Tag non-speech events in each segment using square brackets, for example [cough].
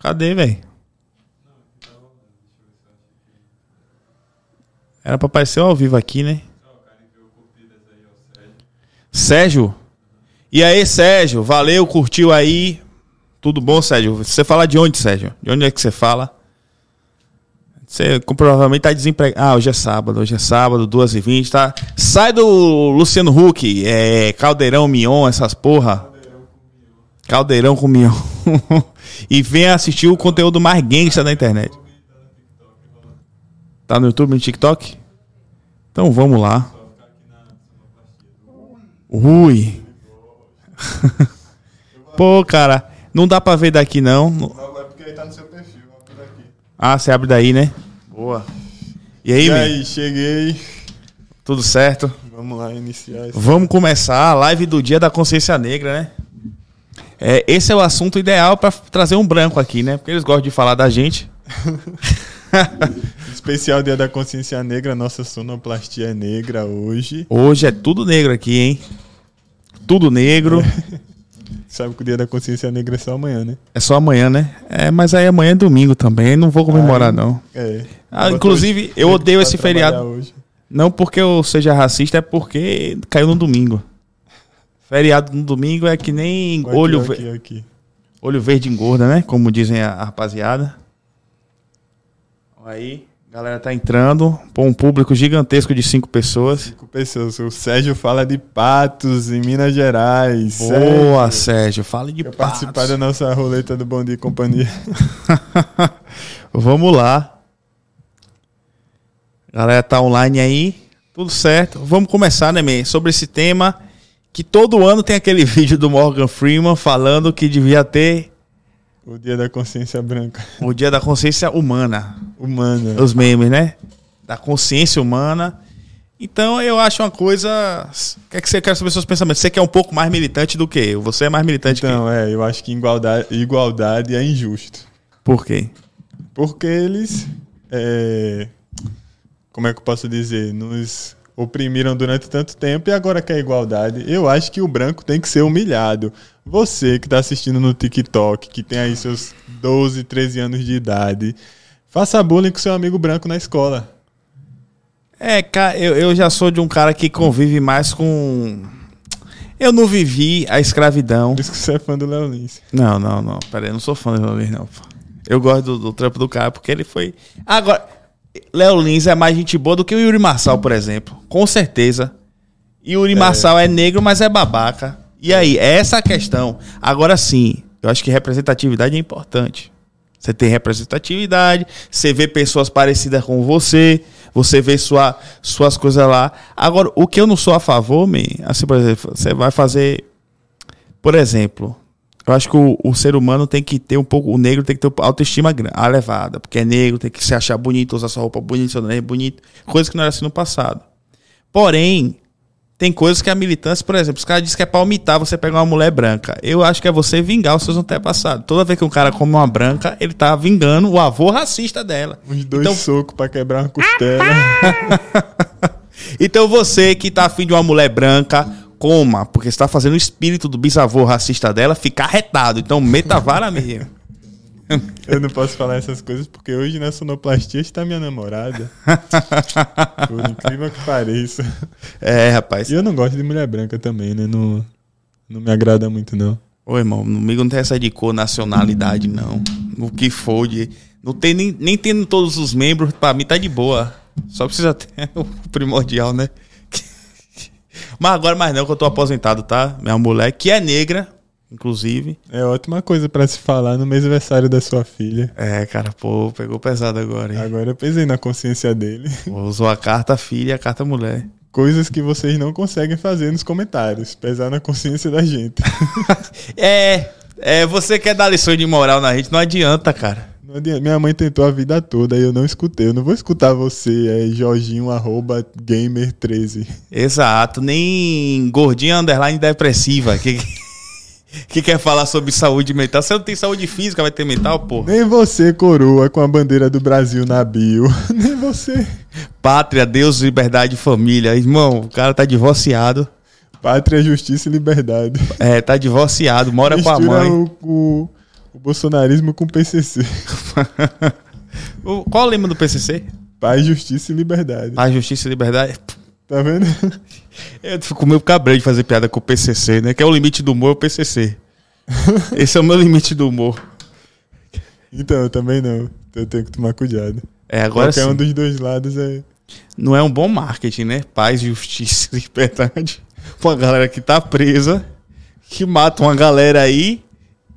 Cadê, velho? Era pra aparecer ao vivo aqui, né? Sérgio? E aí, Sérgio? Valeu, curtiu aí? Tudo bom, Sérgio? Você fala de onde, Sérgio? De onde é que você fala? Você provavelmente tá desempregado. Ah, hoje é sábado, hoje é sábado, 2h20, tá? Sai do Luciano Huck, é, Caldeirão Mion, essas porra. Caldeirão com Mion. [laughs] e venha assistir o conteúdo mais gangsta da internet. Tá no YouTube, no TikTok? Então vamos lá. Ui. [laughs] Pô, cara, não dá pra ver daqui não. Não, é porque aí tá no seu perfil. Ah, você abre daí, né? Boa. E aí, E aí, cheguei. Tudo certo? Vamos lá iniciar. Vamos começar a live do Dia da Consciência Negra, né? É, esse é o assunto ideal pra trazer um branco aqui, né? Porque eles gostam de falar da gente. [laughs] Especial Dia da Consciência Negra, nossa sonoplastia é negra hoje. Hoje é tudo negro aqui, hein? Tudo negro. [laughs] Sabe que o Dia da Consciência Negra é só amanhã, né? É só amanhã, né? É, mas aí amanhã é domingo também. Não vou comemorar, não. É. Ah, inclusive, hoje- eu odeio esse feriado. Hoje. Não porque eu seja racista, é porque caiu no domingo. Feriado no domingo é que nem Aqui, olho, aqui, aqui. olho verde engorda, né? Como dizem a, rapaziada. Aí, a galera tá entrando. Pô, um público gigantesco de cinco pessoas. Cinco pessoas. O Sérgio fala de Patos, em Minas Gerais. Boa, Sérgio. Sérgio. Fale de Quer patos. participar da nossa roleta do Bom Dia e Companhia. [laughs] Vamos lá. Galera tá online aí. Tudo certo. Vamos começar, né, man? Sobre esse tema que todo ano tem aquele [laughs] vídeo do Morgan Freeman falando que devia ter O Dia da Consciência Branca. o Dia da Consciência Humana. Humana. Os memes, né? Da consciência humana. Então eu acho uma coisa. O que é que você quer saber seus pensamentos? Você que é um pouco mais militante do que eu. Você é mais militante que eu. Então, é, eu acho que igualdade, igualdade é injusto. Por quê? Porque eles. é, como é que eu posso dizer? Nos oprimiram durante tanto tempo e agora quer igualdade. Eu acho que o branco tem que ser humilhado. Você que está assistindo no TikTok, que tem aí seus 12, 13 anos de idade, faça bullying com seu amigo branco na escola. É, cara, eu, eu já sou de um cara que convive mais com. Eu não vivi a escravidão. Por isso que você é fã do Léo Lins. Não, não, não. Pera aí, eu não sou fã do Léo Lins, não. Eu gosto do, do trampo do cara porque ele foi. Agora, Léo Lins é mais gente boa do que o Yuri Marçal, por exemplo. Com certeza. Yuri Marçal é negro, mas é babaca. E aí, é essa a questão. Agora sim, eu acho que representatividade é importante. Você tem representatividade, você vê pessoas parecidas com você, você vê sua, suas coisas lá. Agora, o que eu não sou a favor, man, assim, por exemplo, você vai fazer. Por exemplo, eu acho que o, o ser humano tem que ter um pouco. O negro tem que ter autoestima elevada, porque é negro, tem que se achar bonito, usar sua roupa bonita, seu nariz bonito, coisa que não era assim no passado. Porém, tem coisas que a militância, por exemplo, os caras dizem que é palmitar você pegar uma mulher branca. Eu acho que é você vingar os seus antepassados. Toda vez que um cara come uma branca, ele tá vingando o avô racista dela. Uns dois Então- socos pra quebrar uma costela. [laughs] Então você que tá afim de uma mulher branca, coma, porque você tá fazendo o espírito do bisavô racista dela ficar retado. Então meta a vara mesmo. Eu não posso falar essas coisas porque hoje na sonoplastia está minha namorada. Por incrível que pareça. É, rapaz. E eu não gosto de mulher branca também, né? Não, não me agrada muito, não. Ô, irmão, comigo não tem essa de cor, nacionalidade, não. O que for de. Não tem nem, nem tendo todos os membros, pra mim tá de boa. Só precisa ter [laughs] o primordial, né? Mas agora mais não, que eu tô aposentado, tá? Minha mulher, que é negra, inclusive. É ótima coisa pra se falar no mês aniversário da sua filha. É, cara, pô, pegou pesado agora, hein? Agora eu pesei na consciência dele. Usou a carta filha e a carta mulher. Coisas que vocês não conseguem fazer nos comentários. Pesar na consciência da gente. [laughs] É, é, você quer dar lições de moral na gente, não adianta, cara. Não adianta. Minha mãe tentou a vida toda e eu não escutei. Eu não vou escutar você, é Jorginho arroba gamer 13. Exato, nem gordinha underline depressiva que, [laughs] que quer falar sobre saúde mental. Você não tem saúde física, vai ter mental, pô. Nem você, coroa, com a bandeira do Brasil na bio. [laughs] Nem você. Pátria, Deus, liberdade e família. Irmão, o cara tá divorciado. Pátria, justiça e liberdade. É, tá divorciado, mora com a Mistura mãe. O, o, o bolsonarismo com o PCC. [laughs] O- Qual o lema do PCC? Paz, justiça e liberdade. Paz, justiça e liberdade. Tá vendo? [laughs] Eu fico meio cabreiro de fazer piada com o PCC, né? Que é o limite do humor, é o PCC. [laughs] Esse é o meu limite do humor. Então, eu também não. Eu tenho que tomar cuidado. É, agora Qualquer sim. um dos dois lados é. Não é um bom marketing, né? Paz, justiça e liberdade. Uma galera que tá presa, que mata uma galera aí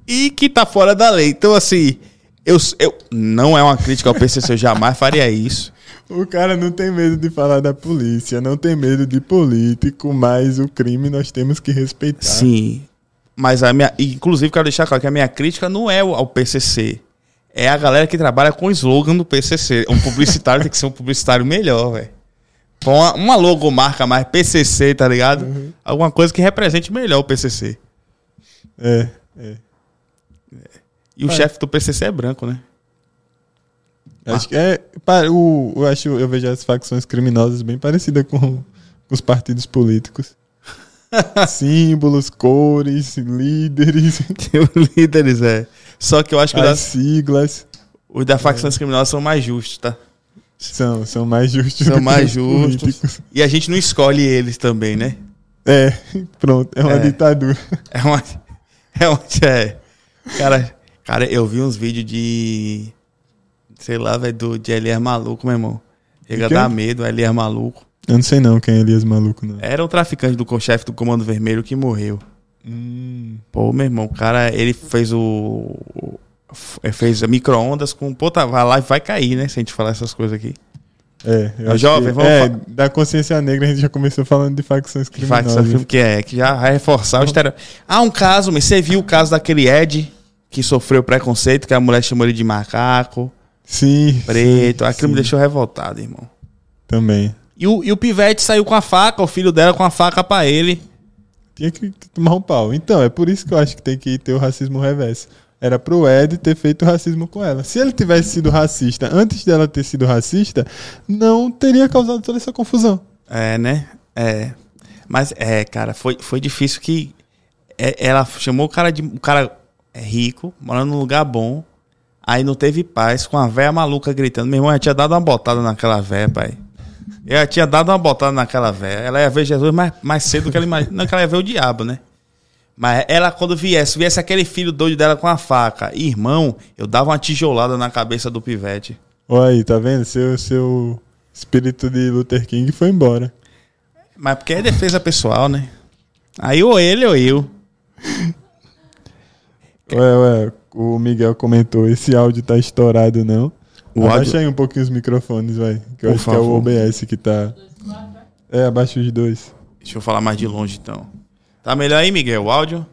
e que tá fora da lei. Então, assim, eu, eu não é uma crítica ao PCC, eu jamais faria isso. O cara não tem medo de falar da polícia, não tem medo de político, mas o crime nós temos que respeitar. Sim. Mas a minha. Inclusive, quero deixar claro que a minha crítica não é ao PCC. É a galera que trabalha com o slogan do PCC. Um publicitário tem que ser um publicitário melhor, velho. Com uma, uma logomarca mais PCC, tá ligado? Alguma coisa que represente melhor o PCC. É, é. E o É. chefe do PCC é branco, né? Acho que é. o, eu acho, eu vejo as facções criminosas bem parecidas com, os partidos políticos. [laughs] Símbolos, cores, líderes, líderes, é. Só que eu acho que os as das- siglas os da facções criminosas são mais justos, tá? são, são mais justos. São mais os justos. políticos. E a gente não escolhe eles também, né? É, pronto, é uma É. ditadura. É uma. [laughs] É uma. É. Cara, cara, eu vi uns vídeos de. Sei lá, velho, do, de Elias Maluco, meu irmão. Chega dar medo, Elias Maluco. Eu não sei não quem é Elias Maluco, não. Era um traficante do chefe do Comando Vermelho que morreu. Hum, Pô, meu irmão, o cara, ele fez o. fez micro-ondas com. Pô, tá, vai lá e vai cair, né? Se a gente falar essas coisas aqui. é, eu jovem, que- vamos é, fa- da consciência negra a gente já começou falando de facções criminosas. que é, que já vai reforçar o estereótipo. Ah, um caso, mas você viu o caso daquele Ed que sofreu preconceito, que a mulher chamou ele de macaco, Sim. preto. sim, Aquilo me sim, deixou revoltado, irmão. Também. E o, e o pivete saiu com a faca, o filho dela com a faca pra ele. Tinha que que tomar um pau. Então, é por isso que eu acho que tem que ter o racismo reverso. Era pro Ed ter feito racismo com ela. Se ele tivesse sido racista antes dela ter sido racista, não teria causado toda essa confusão. É, né? É. Mas, é, cara, foi, foi difícil que. é, ela chamou o cara de. O cara rico, morando num lugar bom. Aí não teve paz, com a véia maluca gritando. Meu irmão, já tinha dado uma botada naquela véia, pai. Eu já tinha dado uma botada naquela véia. Ela ia ver Jesus mais, mais cedo do que ela imagina. Não, que ela ia ver o diabo, né? Mas ela, quando viesse, viesse aquele filho doido dela com a faca. Irmão, eu dava uma tijolada na cabeça do pivete. Olha aí, tá vendo? Seu, seu espírito de Luther King foi embora. Mas porque é defesa pessoal, né? Aí ou ele ou eu. [laughs] Ué, ué, o Miguel comentou, esse áudio tá estourado, não? O Abaixa áudio- aí um pouquinho os microfones, vai. Que eu Por acho que é o favor. OBS que tá... É, abaixa os dois. Deixa eu falar mais de longe, então. Tá melhor aí, Miguel? O áudio?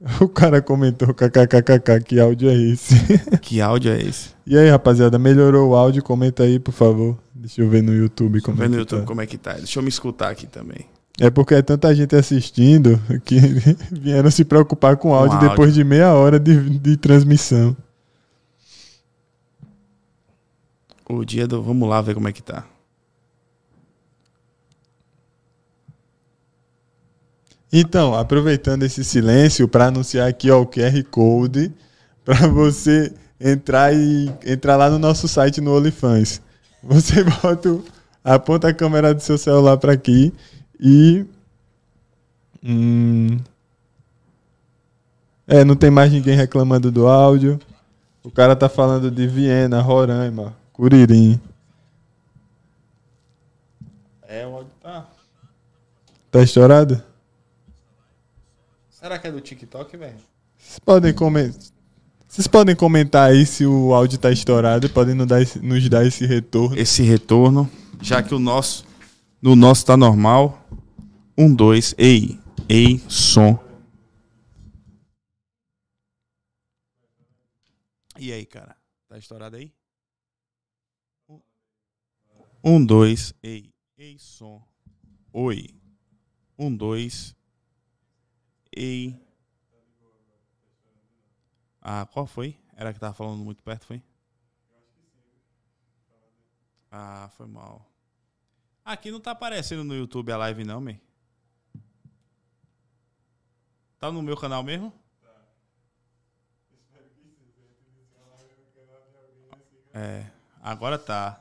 [laughs] O cara comentou, kkkk, que áudio é esse? [laughs] Que áudio é esse? E aí, rapaziada, melhorou o áudio? Comenta aí, por favor. Deixa eu ver no YouTube como Vê é no que YouTube tá. como é que tá. Deixa eu me escutar aqui também. É porque é tanta gente assistindo que [laughs] vieram se preocupar com o áudio áudio. depois de meia hora de, de transmissão. O dia do. Vamos lá ver como é que tá. Então, aproveitando esse silêncio para anunciar aqui ó, o QR Code para você entrar e entrar lá no nosso site no OnlyFans. Você [laughs] bota, aponta a câmera do seu celular para aqui e hum, é, não tem mais ninguém reclamando do áudio. O cara tá falando de Viena, Roraima, Curirim. É, o áudio tá. Tá estourado? Será que é do TikTok, velho? Vocês podem comentar. Vocês podem comentar aí se o áudio tá estourado, podem nos dar esse, nos dar esse retorno. Esse retorno, já que o nosso. No nosso tá normal. Um, dois. Ei, ei, som. E aí, cara? Tá estourado aí? Um, dois. Ei, ei, som. Oi. Um, dois. Ei. Ah, qual foi? Era que tava falando muito perto, foi? Ah, foi mal. Aqui não tá aparecendo no YouTube a live não, man. Tá no meu canal mesmo? Tá. É, agora tá.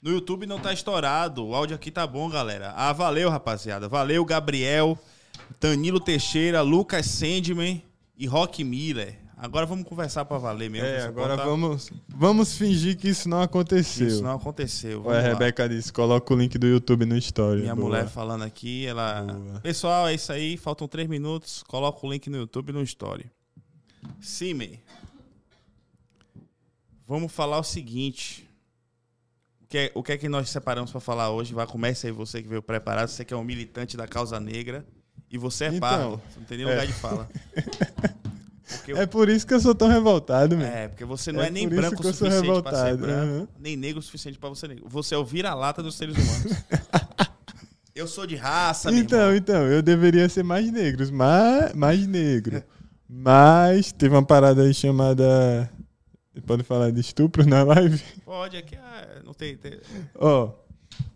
No YouTube não tá estourado. O áudio aqui tá bom, galera. Ah, valeu, rapaziada. Valeu, Gabriel, Danilo Teixeira, Lucas Sandman e Rock Miller. Agora vamos conversar pra valer mesmo. É, agora conta- vamos, vamos fingir que isso não aconteceu. Isso não aconteceu. Ué, Vamos a. Rebeca disse, coloca o link do YouTube no story. Minha Boa. mulher falando aqui, ela. Boa. Pessoal, é isso aí. Faltam três minutos. Coloca o link no YouTube no Story. Sime. Vamos falar o seguinte. O que, é, o que é que nós separamos para falar hoje? Vai, começa aí você que veio preparado. Você que é um militante da causa negra. E você é Então, pardo. Você não tem nem é. lugar de fala. [laughs] É por isso que eu sou tão revoltado, meu. é, porque você não é, É nem branco o suficiente pra ser branco, aham. nem negro o suficiente pra você negro. Você é o vira-lata dos seres humanos. [laughs] eu sou de raça, Então, então, eu deveria ser mais negros, mais, mais negro. Mas teve uma parada aí chamada. Pode falar de estupro na live? Pode, aqui ah, não tem, tem- Ó,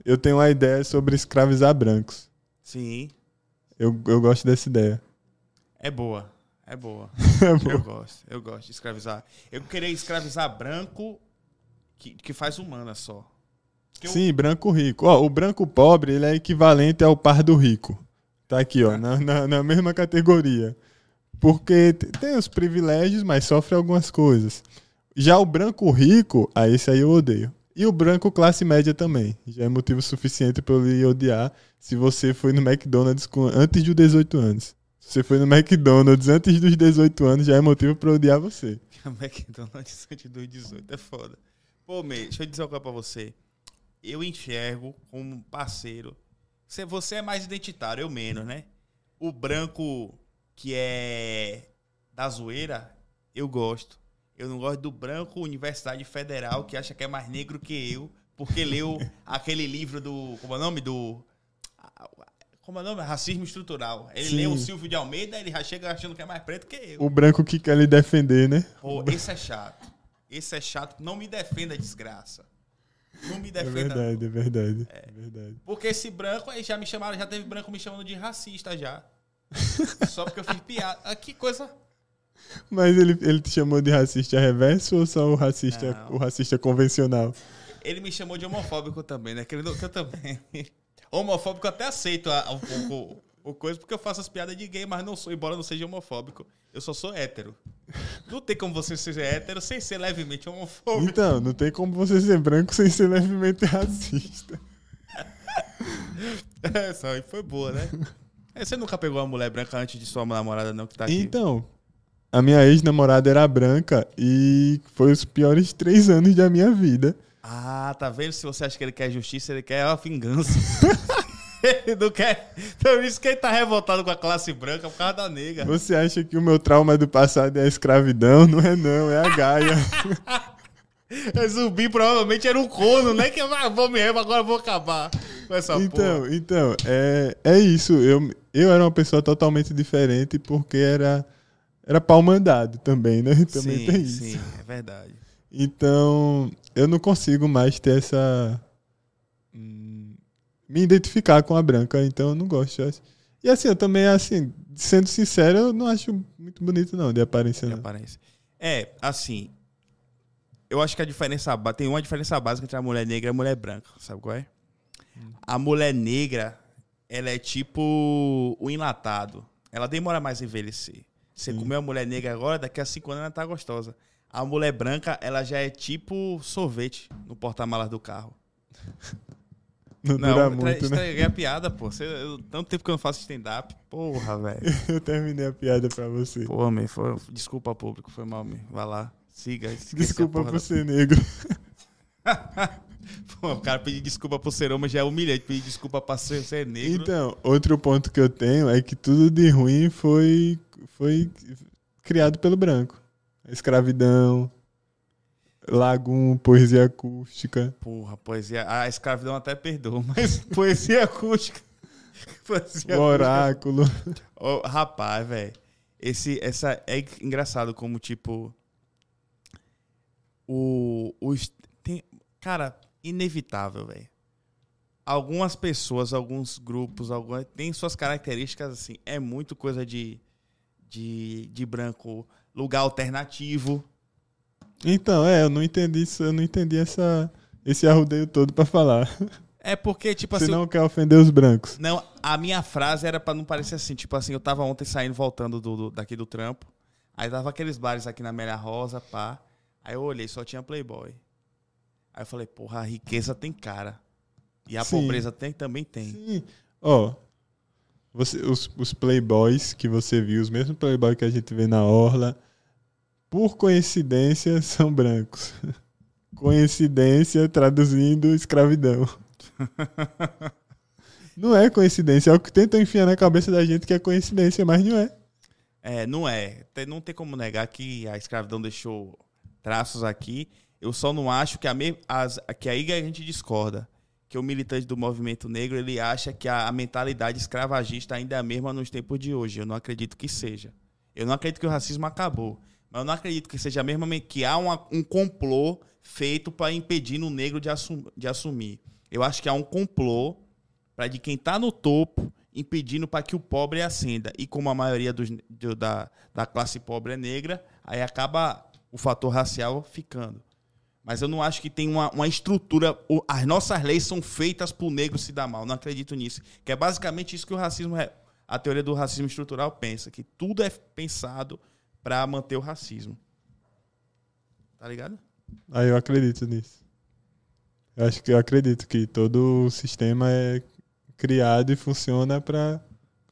eu tenho uma ideia sobre escravizar brancos. Sim, Eu, eu gosto dessa ideia. é boa. É boa. [laughs] É Eu bom. gosto. Eu gosto de escravizar. Eu queria escravizar branco que, que faz humana só. Eu- Sim, branco rico. Ó, o branco pobre, ele é equivalente ao pardo rico. Tá aqui, ó, na, na, na mesma categoria. Porque tem os privilégios, mas sofre algumas coisas. Já o branco rico, ah, esse aí eu odeio. E o branco classe média também. Já é motivo suficiente pra eu lhe odiar se você foi no McDonald's com, antes dos 18 anos. Você foi no McDonald's antes dos 18 anos, já é motivo pra odiar você. [laughs] McDonald's antes dos 18 é foda. Pô, Mei, deixa eu dizer uma coisa pra você. Eu enxergo como parceiro. Você, você é mais identitário, eu menos, né? O branco que é da zoeira, eu gosto. Eu não gosto do branco Universidade Federal que acha que é mais negro que eu, porque leu [laughs] aquele livro do. Como é o nome? Do. Como é o nome? Racismo Estrutural. Ele Sim. lê o Silvio de Almeida ele já chega achando que é mais preto que eu. O branco que quer lhe defender, né? Pô, esse é chato. Esse é chato. Não me defenda, desgraça. Não me É defenda. verdade, é verdade. É verdade. Porque esse branco aí já me chamaram, já teve branco me chamando de racista já. [laughs] Só porque eu fiz piada. Ah, que coisa. Mas ele, ele te chamou de racista reverso ou só o racista, Não. o racista convencional? Ele me chamou de homofóbico também, né? Que, ele que eu também. Homofóbico até aceito a- um pouco o coisa, porque eu faço as piadas de gay, mas não sou, embora não seja homofóbico. Eu só sou hétero. Não tem como você ser hétero sem ser levemente homofóbico. Então, não tem como você ser branco sem ser levemente racista. [laughs] Essa aí foi boa, né? [laughs] É, Você nunca pegou uma mulher branca antes de sua namorada, não, que tá aqui? Então, a minha ex-namorada era branca e foi os piores três anos da minha vida. Ah, tá vendo? Se você acha que ele quer justiça, ele quer a vingança. [laughs] ele não quer. Então, isso que ele tá revoltado com a classe branca por causa da nega. Você acha que o meu trauma do passado é a escravidão? Não é não, é a Gaia. [laughs] É zumbi provavelmente era um cono, né? Que ah, vou me remo, agora eu vou acabar com essa então, porra. então, é, é isso. Eu, eu era uma pessoa totalmente diferente porque era, era pau mandado também, né? [laughs] Também sim, tem isso. sim, é verdade. Então, eu não consigo mais ter essa. hum, me identificar com a branca, então eu não gosto. eu. E assim, eu também, assim, sendo sincero, eu não acho muito bonito, não, de aparência. de Não. aparência. É, assim. Eu acho que a diferença. Tem uma diferença básica entre a mulher negra e a mulher branca. Sabe qual é? A mulher negra, ela é tipo o enlatado. Ela demora mais a envelhecer. Você comeu a mulher negra agora, daqui a cinco anos ela tá gostosa. A mulher branca, ela já é tipo sorvete no porta-malas do carro. Não, [laughs] Não, dura muito, né? estraguei a piada, pô. Você, eu- tanto tempo que eu não faço stand-up. Porra, [laughs] velho. Eu terminei a piada pra você. Pô, me foi, desculpa, público, foi mal, me. Vai lá, siga. Desculpa por da- ser negro. [laughs] Pô, o cara pedir desculpa por ser homem já é humilhante, pedir desculpa pra ser, ser negro. Então, outro ponto que eu tenho é que tudo de ruim foi, foi criado pelo branco. Escravidão, Lagum, poesia acústica. Porra, poesia. A escravidão até perdoa, mas [laughs] poesia acústica. Poesia O oráculo. Ô, rapaz, velho. Esse, essa é engraçado como, tipo. O. Os, tem, cara, inevitável, velho. Algumas pessoas, alguns grupos, algumas, tem suas características, assim. É muito coisa de, de, de branco. Lugar alternativo. Então, é, eu não entendi isso, eu não entendi essa, esse arrudeio todo pra falar. É porque, tipo Você assim. não quer ofender os brancos. Não, a minha frase era pra não parecer assim. Tipo assim, eu tava ontem saindo, voltando do, do- daqui do trampo. Aí tava aqueles bares aqui na Amélia Rosa, pá. Aí eu olhei, só tinha Playboy. Aí eu falei, porra, a riqueza tem cara. E a Sim. pobreza tem, também tem. Sim. Ó, você, os, os playboys que você viu, os mesmos playboys que a gente vê na orla, por coincidência, são brancos. Coincidência traduzindo escravidão. [laughs] Não é coincidência, é o que tentam enfiar na cabeça da gente que é coincidência, mas não é. É, não é. Não tem como negar que a escravidão deixou traços aqui. Eu só não acho que, a me, as, que aí a gente discorda. Que o militante do movimento negro ele acha que a, a mentalidade escravagista ainda é a mesma nos tempos de hoje. Eu não acredito que seja. Eu não acredito que o racismo acabou. Mas eu não acredito que seja a mesma. me- que há uma- um complô feito para impedir o negro de, assum, de assumir. Eu acho que há um complô para de quem está no topo impedindo para que o pobre ascenda. E como a maioria dos, do- da, da classe pobre é negra, aí acaba o fator racial ficando. Mas eu não acho que tem uma, uma estrutura. As nossas leis são feitas para o negro se dar mal. Não acredito nisso. Que é basicamente isso que o racismo. A teoria do racismo estrutural pensa. Que tudo é pensado para manter o racismo. Tá ligado? Aí eu acredito nisso. Eu acho que eu acredito que todo o sistema é criado e funciona pra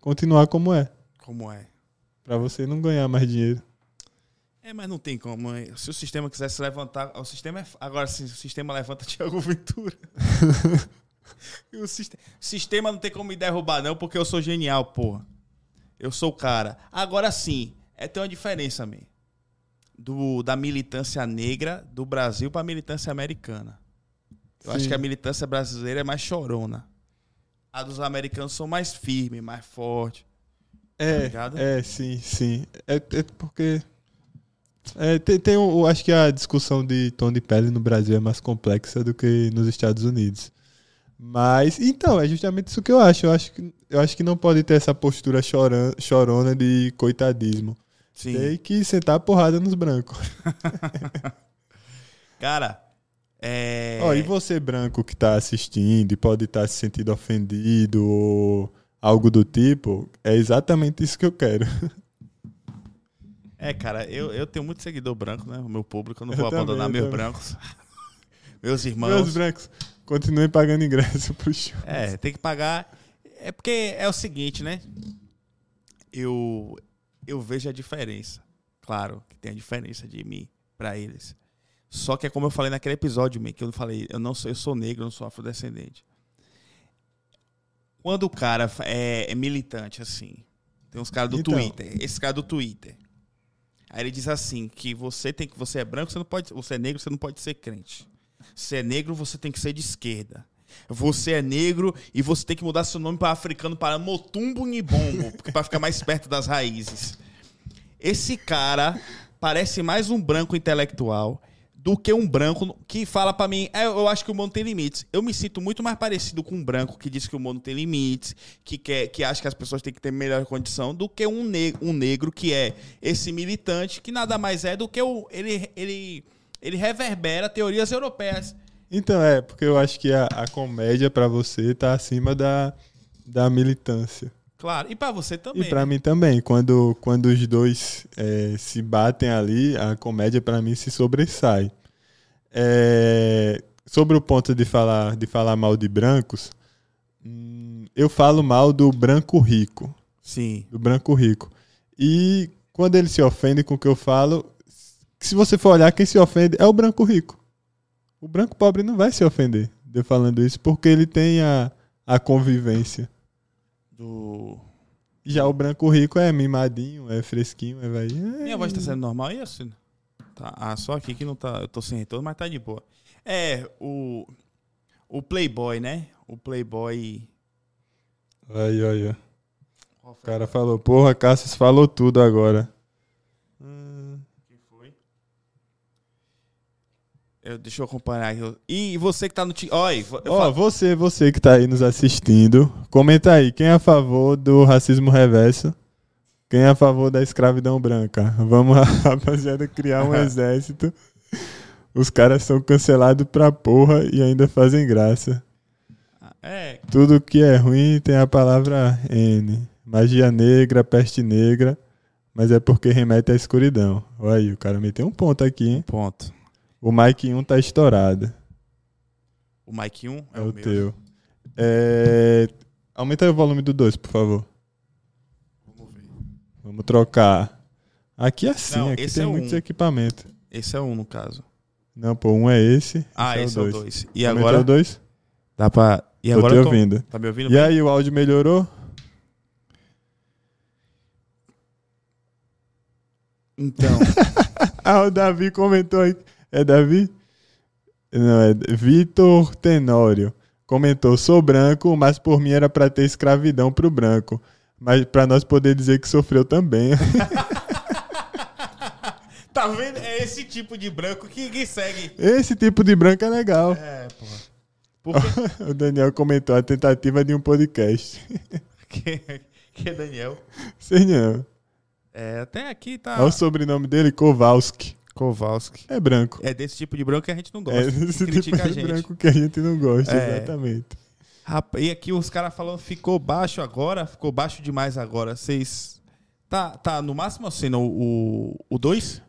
continuar como é. Como é. Pra você não ganhar mais dinheiro. É, mas não tem como. Se o sistema quisesse levantar. O sistema é. Agora, se o sistema levanta [laughs] Tiago Ventura. [laughs] O siste- sistema não tem como me derrubar, não, porque eu sou genial, porra. Eu sou o cara. Agora sim, é tem uma diferença, man. Do, da militância negra do Brasil pra militância americana. Eu acho Sim. que a militância brasileira é mais chorona. A dos americanos são mais firmes, mais fortes. É, ligado? é, sim, sim. É, é porque. É, tem, tem um- eu acho que a discussão de tom de pele no Brasil é mais complexa do que nos Estados Unidos. Mas, então, é justamente isso que eu acho. Eu acho que, eu acho que não pode ter essa postura chorona de coitadismo. Sim. Tem que sentar a porrada nos brancos. [laughs] Cara, é. Ó, e você, branco, que tá assistindo e pode estar se sentindo ofendido ou algo do tipo, é exatamente isso que eu quero. É, cara, eu, eu tenho muito seguidor branco, né? O meu público, eu não Eu vou também, abandonar eu meus também. brancos. [laughs] meus irmãos. Meus brancos, continuem pagando ingresso pro show. É, tem que pagar. É porque é o seguinte, né? Eu, eu vejo a diferença. Claro que tem a diferença de mim pra eles. Só que é como eu falei naquele episódio, man, que eu falei, eu não sou, eu sou negro, eu não sou afrodescendente. Quando o cara é, é militante, assim, tem uns caras do Então. Twitter, esse cara do Twitter. Aí ele diz assim, que você tem que você é branco, você não pode, você é negro, você não pode ser crente. Se é negro, você tem que ser de esquerda. Você é negro e você tem que mudar seu nome para africano para Motumbo porque [laughs] para ficar mais perto das raízes. Esse cara parece mais um branco intelectual do que um branco que fala pra mim, "É, eu acho que o mundo tem limites. Eu me sinto muito mais parecido com um branco que diz que o mundo tem limites, que quer, que acha que as pessoas têm que ter melhor condição, do que um, ne um negro que é esse militante, que nada mais é do que o, ele, ele, ele reverbera teorias europeias. Então, é, porque eu acho que a, a comédia pra você tá acima da, da militância. Claro, e pra você também. E pra né? mim também. Quando, quando os dois é, se batem ali, a comédia pra mim se sobressai. É, sobre o ponto de falar, de falar mal de brancos, hum, eu falo mal do branco rico. Sim. do branco rico. E quando ele se ofende com o que eu falo, se você for olhar, quem se ofende é o branco rico. O branco pobre não vai se ofender de eu falando isso, porque ele tem a, a convivência. Do... Já o branco rico é mimadinho, é fresquinho, é vai. Minha voz tá sendo normal aí, assim? Tá. Ah, só aqui que não tá. Eu tô sem retorno, mas tá de boa. É, o. O Playboy, né? O Playboy. Aí, aí, ó. O cara falou, porra, Cassius falou tudo agora. Hum, Quem foi? Eu, deixa eu acompanhar aqui. E você que tá no. ti- Olha, eu Ó, falo- você, você que tá aí nos assistindo, comenta aí, quem é a favor do racismo reverso? Quem é a favor da escravidão branca? [laughs] Vamos, rapaziada, criar um [laughs] exército Os caras são cancelados pra porra e ainda fazem graça. É, Tudo que é ruim tem a palavra N. Magia negra, peste negra, mas é porque remete à escuridão. Olha aí, o cara meteu um ponto aqui, hein? ponto. O Mike 1 tá estourado. O Mike 1 é, É, o, o teu. É... Aumenta aí o volume do 2, por favor. Vamos ver. Vamos trocar. Aqui é assim, Não, aqui tem é muitos um. equipamentos. Esse é um, no caso. Não, pô, um é esse. Ah, esse, é o dois. 2. E Aumentou agora o 2? dá pra. E Tô agora te tô... ouvindo. Tá me ouvindo? E bem? aí, o áudio melhorou? Então, [laughs] Ah, o Davi comentou aí. É Davi? Não, é Vitor Tenório. Comentou: sou branco, mas por mim era pra ter escravidão pro branco. Mas pra nós poder dizer que sofreu também. [laughs] tá vendo? É esse tipo de branco que, que segue. Esse tipo de branco é legal. É, porra. Por quê? [laughs] O Daniel comentou a tentativa de um podcast. [laughs] que, que é Daniel? Sei não. É, até aqui tá. Olha o sobrenome dele, Kowalski. Kowalski. É branco. É desse tipo de branco que a gente não gosta. É que esse tipo de gente. branco que a gente não gosta, É. exatamente. Rapaz, e aqui os caras falando ficou baixo agora, ficou baixo demais agora. Vocês. Tá, tá no máximo assim, o 2?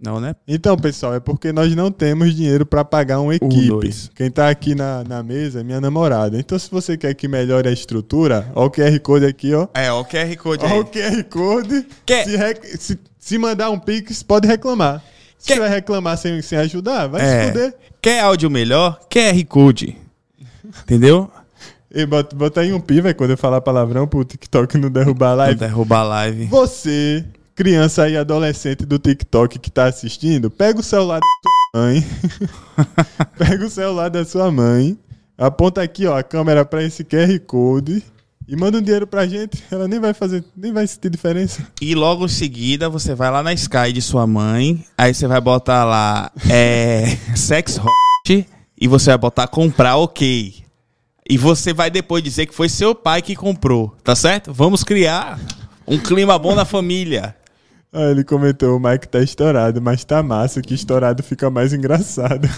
Não, né? Então, pessoal, é porque nós não temos dinheiro para pagar uma equipe. dois. Quem tá aqui na, na mesa é minha namorada. Então, se você quer que melhore a estrutura, ó o QR Code aqui, ó. É, ó, o QR Code Ó aí. o QR Code. Quer- Se, se- se mandar um Pix, pode reclamar. Se Quer- você vai reclamar sem, sem ajudar, vai É. se fuder. Quer áudio melhor? QR Code. Entendeu? E bota, bota aí um pi, vai, quando eu falar palavrão pro TikTok não derrubar a Não live. derrubar a live. Você, criança e adolescente do TikTok que tá assistindo, pega o celular da sua mãe. [laughs] pega o celular da sua mãe. Aponta aqui, ó, a câmera pra esse QR Code. E manda um dinheiro pra gente. Ela nem vai fazer, nem vai sentir diferença. E logo em seguida você vai lá na Sky de sua mãe. Aí você vai botar lá é, [laughs] Sex Hot. E você vai botar comprar ok. E você vai depois dizer que foi seu pai que comprou. Tá certo? Vamos criar um clima bom na família. Aí ele comentou, o Mike tá estourado, mas tá massa, que estourado fica mais engraçado.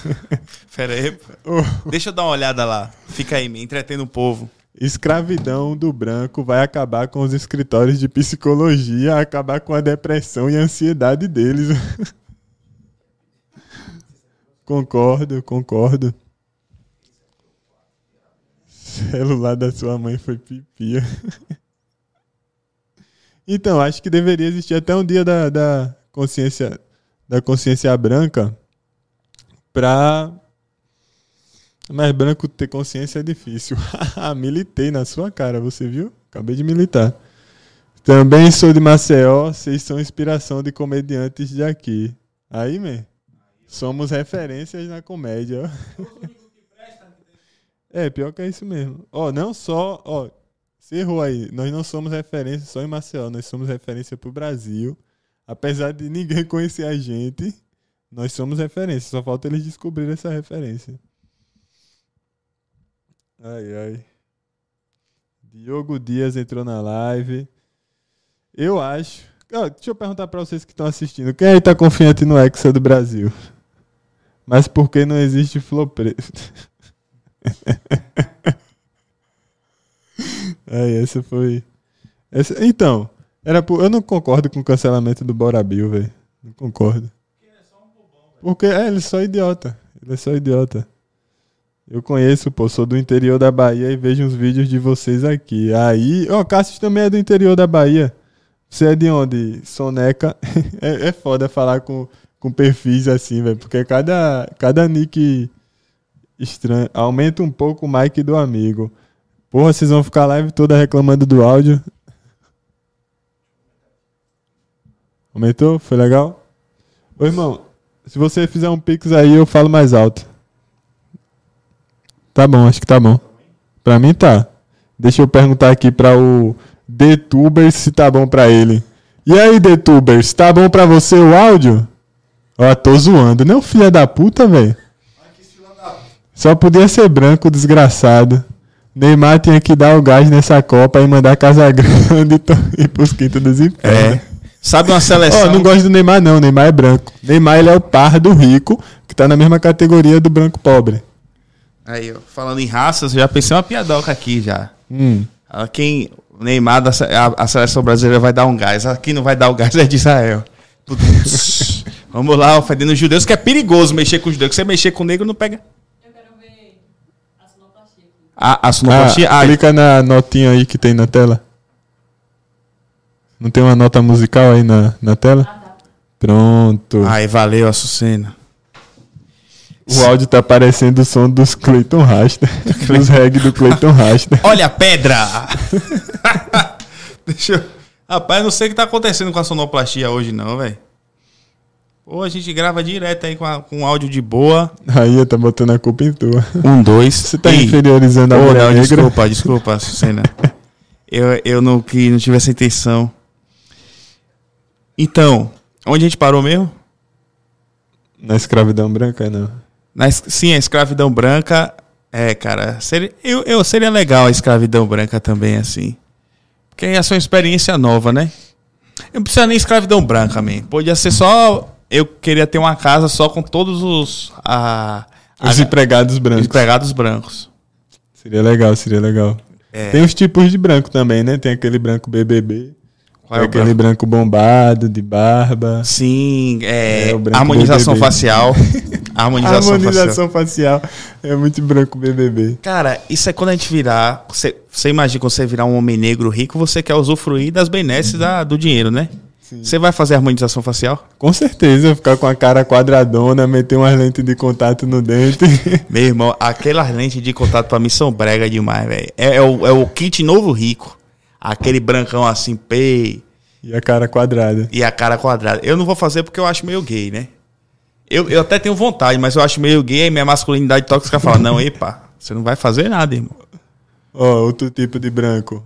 Pera aí. [laughs] Ô, Deixa eu dar uma olhada lá. Fica aí, me entretendo o povo. Escravidão do branco vai acabar com os escritórios de psicologia, acabar com a depressão e a ansiedade deles. [laughs] concordo, concordo. Celular da sua mãe foi pipia. [laughs] então, acho que deveria existir até um dia da, da consciência da consciência branca pra mas branco ter consciência é difícil. [laughs] Militei na sua cara, você viu? Acabei de militar. Também sou de Maceió, vocês são inspiração de comediantes de aqui. Aí, man, somos referências na comédia. [laughs] É, pior que é isso mesmo. Ó, não só, ó, você errou aí. Nós não somos referência só em Maceió, nós somos referência pro Brasil. Apesar de ninguém [laughs] conhecer a gente, nós somos referência. Só falta eles descobrirem essa referência. Ai, ai. Diogo Dias entrou na live. Eu acho. Ó, deixa eu perguntar pra vocês que estão assistindo. Quem aí tá confiante no Hexa do Brasil? Mas por que não existe Flow Preto? [laughs] Aí, essa foi. Essa... Então, era por... eu não concordo com o cancelamento do Bora Bill, velho. Não concordo. Porque é, ele é só idiota. Ele é só idiota. Eu conheço, pô, sou do interior da Bahia e vejo uns vídeos de vocês aqui. Aí, ó, Cássio também é do interior da Bahia. Você é de onde? Soneca. [laughs] é, é foda falar com, com perfis assim, velho, porque cada, cada nick estranho. Aumenta um pouco o mic do amigo. Porra, vocês vão ficar a live toda reclamando do áudio. Aumentou? Foi legal? Ô, irmão, se você fizer um pix aí, eu falo mais alto. Tá bom, acho que tá bom. Pra mim tá. Deixa eu perguntar aqui pra o DTubers se tá bom pra ele. E aí, DTubers, tá bom pra você o áudio? Ó, tô zoando, né, o filho da puta, velho? Só podia ser branco, desgraçado. Neymar tinha que dar o gás nessa Copa e mandar Casa [laughs] Grande e pros quintos dos infernos. É. Sabe uma seleção. não gosto do Neymar, não. Neymar é branco. Neymar ele é o par do rico, que tá na mesma categoria do branco pobre. Aí, ó, falando em raças, eu já pensei uma piadoca aqui já. Hum. Ah, Quem. O Neymar, da, a, a seleção brasileira vai dar um gás. Aqui não vai dar o gás [laughs] é de Israel. [laughs] Vamos lá, ofendendo os judeus, que é perigoso mexer com os judeus. Você mexer com o negro não pega. Eu quero ver a sonoplastia aqui. A, a sonoplastia. Ah, Ah, clica na notinha aí que tem na tela. Não tem uma nota musical aí na, na tela? Ah, tá. Pronto. Ai, valeu, Açucena. O áudio tá parecendo o som dos Clayton Rasta. [laughs] dos reggae do Clayton Rasta. Olha a pedra! [laughs] Deixa eu... Rapaz, não sei o que tá acontecendo com a sonoplastia hoje, não, velho. Pô, a gente grava direto aí com, a- com áudio de boa. Aí tá botando a culpa em tua. Um, dois. Você tá inferiorizando a mulher não, negra. desculpa, desculpa, Sucena. [laughs] eu, eu não, que, não tive essa intenção. Então, onde a gente parou mesmo? Na escravidão branca, não. Na, sim, a escravidão branca. É, cara, seria, eu, eu seria legal a escravidão branca também, assim. Porque ia ser uma experiência nova, né? Eu não precisa nem escravidão branca, man. Podia ser só. Eu queria ter uma casa só com todos os. A, a, Os empregados brancos. empregados brancos. Seria legal, seria legal. É. Tem os tipos de branco também, né? Tem aquele branco BBB. Qual é aquele branco bombado, de barba. Sim, é, É, branco harmonização BBB. facial. [laughs] harmonização, facial. Harmonização facial. É muito branco BBB. Cara, isso é quando a gente virar. Você, você imagina quando você virar um homem negro rico, você quer usufruir das benesses da- do dinheiro, né? Você vai fazer harmonização facial? Com certeza, ficar com a cara quadradona, meter umas lentes de contato no dente. [laughs] Meu irmão, aquelas lentes de contato pra mim são brega demais, velho. É, é o, é o kit novo rico. Aquele brancão assim, pei, e a cara quadrada. e a cara quadrada. Eu não vou fazer porque eu acho meio gay, né? Eu, eu até tenho vontade, mas eu acho meio gay minha masculinidade tóxica fala: não, epa, você não vai fazer nada, irmão. Ó, outro tipo de branco.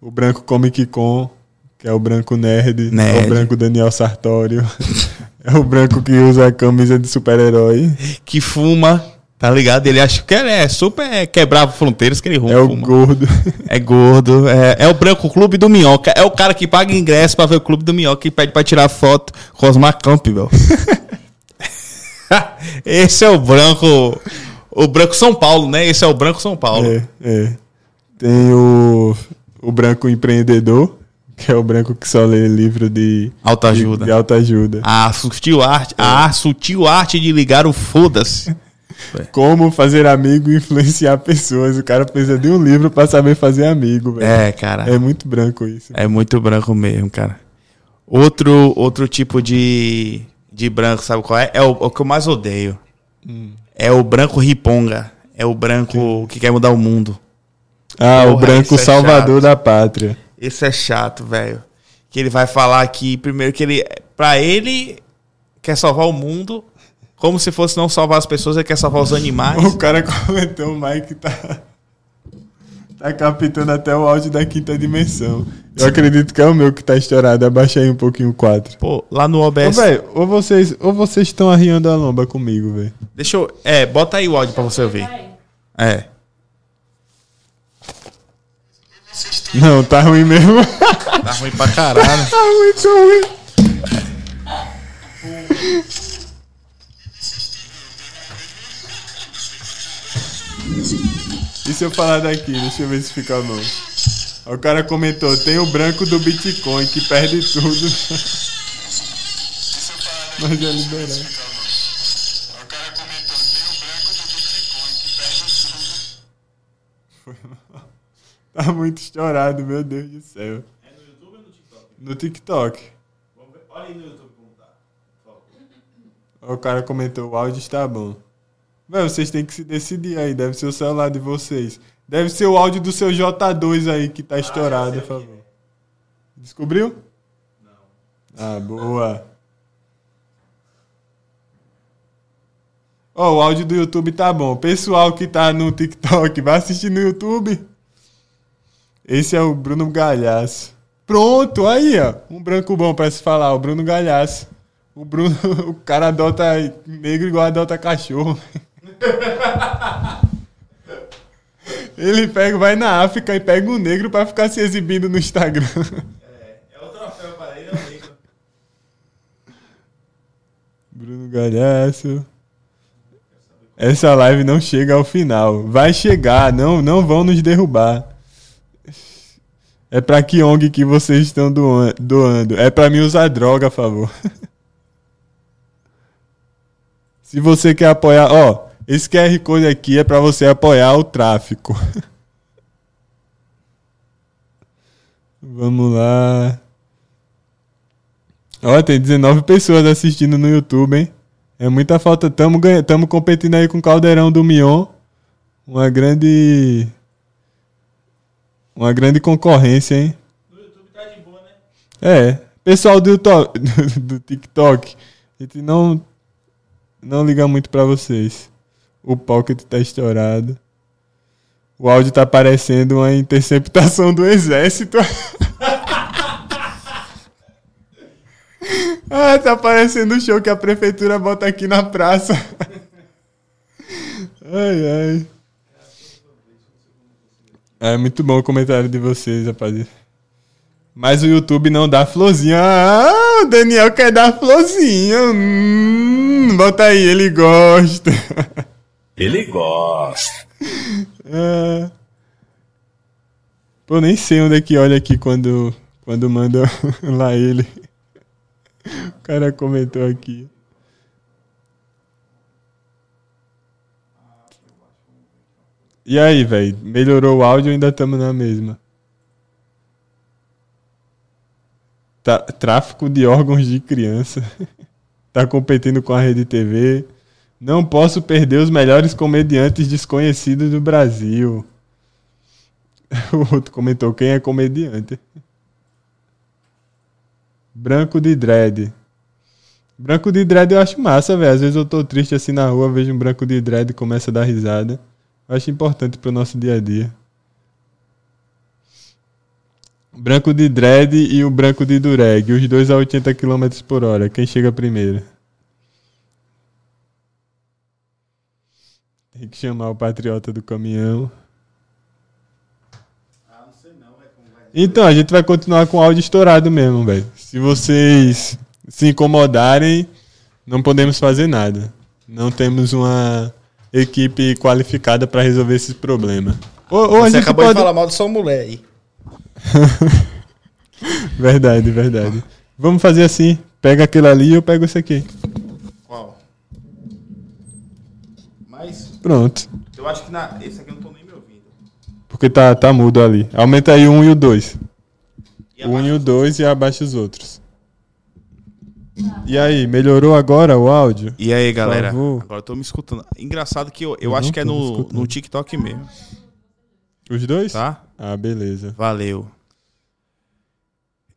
O branco Comic Con, que é o branco nerd. Nerd. É o branco Daniel Sartório. [laughs] é o branco que usa a camisa de super-herói. Que fuma, tá ligado? Ele acha que ele é super é, quebrava fronteiras que ele É o fuma. gordo. [laughs] É gordo, é, é o branco clube do Minhoca. É o cara que paga ingresso pra ver o clube do Minhoca e pede pra tirar foto com os Campbell. [laughs] [laughs] Esse é o branco. O branco São Paulo, né? Esse é o branco São Paulo. É, é. Tem o, o branco empreendedor, que é o branco que só lê livro de, Autoajuda. de autoajuda. A sutil arte, a sutil arte de ligar o foda-se. [laughs] Como fazer amigo e influenciar pessoas. O cara precisa de um livro pra saber fazer amigo, velho. É, cara. É muito branco isso. É muito branco mesmo, cara. Outro, outro tipo de, de branco, sabe qual é? É o, o que eu mais odeio. É o branco riponga. É o branco que quer mudar o mundo. Ah, o Porra, branco isso é salvador chato. da pátria. Esse é chato, velho. Que ele vai falar que, primeiro, que ele. Pra ele, quer salvar o mundo. Como se fosse não salvar as pessoas, ele quer salvar os [laughs] animais. O cara [laughs] comentou, o Mike tá. Tá captando até o áudio da quinta dimensão. Eu acredito que é o meu que tá estourado. Abaixa aí um pouquinho o 4. Pô, lá no Ô, OBS. velho, ou vocês ou vocês estão arriando a lomba comigo, velho. Deixa eu. É, bota aí o áudio pra você ouvir. É. Não, tá ruim mesmo. Tá ruim pra caralho. [laughs] tá muito ruim. E se eu falar daqui? Deixa eu ver se fica bom. O cara comentou: tem o branco do Bitcoin que perde tudo. Mas é liberar. O cara comentou: tem o branco do Bitcoin que perde tudo. Tá muito estourado, meu Deus do céu. É no YouTube ou no TikTok? No TikTok. Olha aí no YouTube como tá. O cara comentou, o áudio está bom. Velho, vocês têm que se decidir aí. Deve ser o celular de vocês. Deve ser o áudio do seu J2 aí que tá estourado, por favor. Descobriu? Não. Ah, boa. Ó, o áudio do YouTube tá bom. Pessoal que tá no TikTok, vai assistir no YouTube. Esse é o Bruno Galhaço. Pronto, aí, ó. Um branco bom pra se falar, o Bruno Galhaço. O Bruno, [laughs] o cara adota negro igual adota cachorro. [laughs] Ele pega, vai na África e pega um negro pra ficar se exibindo no Instagram. É o troféu para ele, é o negro. Bruno Galhaço. Essa live não chega ao final. Vai chegar, não, não vão nos derrubar. É pra que ONG que vocês estão doa- doando? É pra mim usar droga, a favor. [laughs] Se você quer apoiar, ó, esse QR Code aqui é pra você apoiar o tráfico. [laughs] Vamos lá. Ó, tem 19 pessoas assistindo no YouTube, hein? É muita falta. Tamo, ganha... Tamo competindo aí com o Caldeirão do Mion. Uma grande. Uma grande concorrência, hein? No YouTube tá de boa, né? É. Pessoal do, [laughs] do TikTok, a gente não. Não liga muito pra vocês. O Pocket tá estourado. O áudio tá parecendo uma interceptação do exército. [laughs] ah, tá parecendo o show que a prefeitura bota aqui na praça. [laughs] ai, ai. É muito bom o comentário de vocês, rapaziada. Mas o YouTube não dá florzinha. Ah, o Daniel quer dar florzinha. Hum, bota aí, ele gosta. [laughs] Ele gosta. Ah. [laughs] Pô, nem sei onde é que olha aqui quando, quando manda [laughs] lá ele. O cara comentou aqui. E aí, velho? Melhorou o áudio ou ainda estamos na mesma? Tá- tráfico de órgãos de criança. [laughs] tá competindo com a Rede TV. Não posso perder os melhores comediantes desconhecidos do Brasil. [laughs] O outro comentou: quem é comediante? Branco de dread. Branco de dread eu acho massa, velho. Às vezes eu tô triste assim na rua, vejo um branco de dread e começa a dar risada. Eu acho importante pro nosso dia a dia. Branco de dread e o branco de dureg. Os dois a 80 km por hora. Quem chega primeiro? Tem que chamar o patriota do caminhão. Então, a gente vai continuar com o áudio estourado mesmo, velho. Se vocês se incomodarem, não podemos fazer nada. Não temos uma equipe qualificada para resolver esse problema. Ou, ou a Você gente acabou pode... de falar mal de sua mulher aí. [laughs] Verdade, verdade. Vamos fazer assim. Pega aquele ali e eu pego esse aqui. Qual? Mas Pronto. eu acho que na... esse aqui eu não tô nem me ouvindo. Porque tá, tá mudo ali. Aumenta aí o 1 e o 2. E O 1 e abaixa o 2 e abaixa os outros. E aí, melhorou agora o áudio? E aí, galera? Agora eu tô me escutando. Engraçado que eu, eu Eu acho que é no, no TikTok mesmo, Os dois? tá? Ah, beleza. Valeu.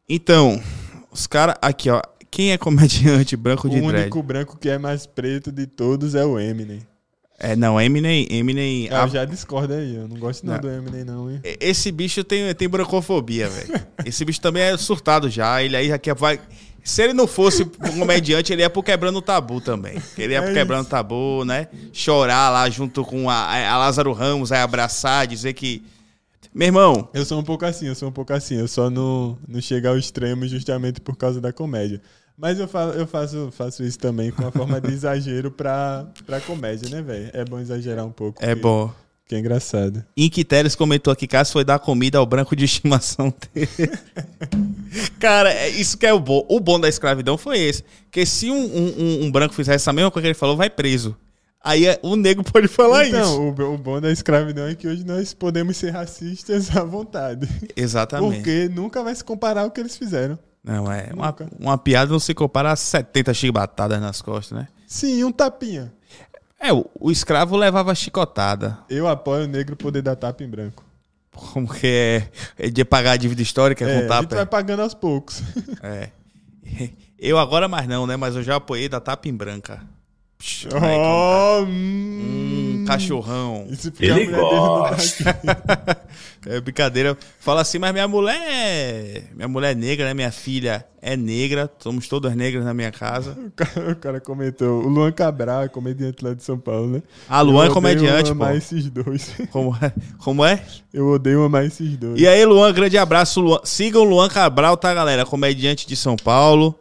Então, os caras. Aqui, ó. Quem é comediante branco O de dread? único branco que é mais preto de todos é o Eminem. É, não, Eminem. Eminem Ah, a- eu já discordo aí. Eu não gosto não, Não. do Eminem, não, hein? Esse bicho tem, tem brancofobia, velho. [laughs] Esse bicho também é surtado já. Ele aí já quer. Vai... Se ele não fosse um comediante, ele ia pro Quebrando o Tabu também. Ele ia pro É Quebrando o. Tabu, né? Chorar lá junto com a, a Lázaro Ramos, aí abraçar, dizer que. Meu irmão, Eu sou um pouco assim, eu sou um pouco assim. Eu só não, não chego ao extremo justamente por causa da comédia. Mas eu, fa eu faço, faço isso também com uma forma de exagero pra, pra comédia, né, velho? É bom exagerar um pouco. é porque- bom. Que é engraçado. Inquiteres comentou aqui, Cássio foi dar comida ao branco de estimação dele. [laughs] Cara, é isso que é o bom. O bom da escravidão foi esse. Que se um, um- um- branco fizesse essa mesma coisa que ele falou, vai preso. Aí é- o negro pode falar isso. então, o, o bom da escravidão é que hoje nós podemos ser racistas à vontade. Exatamente. Porque nunca vai se comparar ao que eles fizeram. Não, é. Uma, uma piada não se compara a 70 chibatadas nas costas, né? Sim, um tapinha. É, o, o escravo levava chicotada. Eu apoio o negro poder dar tapa em branco. Como que é, é de pagar a dívida histórica É, com a gente tapa? vai pagando aos poucos. É. [laughs] Eu agora mais não, né? Mas eu já apoiei da tapa em branca. Moleque, oh, Hum, cachorrão. Isso porque a Ele mulher dele não tá aqui. É brincadeira. Fala assim, mas minha mulher é. Minha mulher é negra, né? Minha filha é negra. Somos todas negras na minha casa. O cara, o cara comentou. O Luan Cabral é comediante lá de São Paulo, né? A Luan é Eu odeio comediante, pô. amar esses dois. [laughs] Como é? Como é? Eu odeio amar esses dois. E aí, Luan, grande abraço. Luan. Sigam o Luan Cabral, tá, galera? Comediante de São Paulo.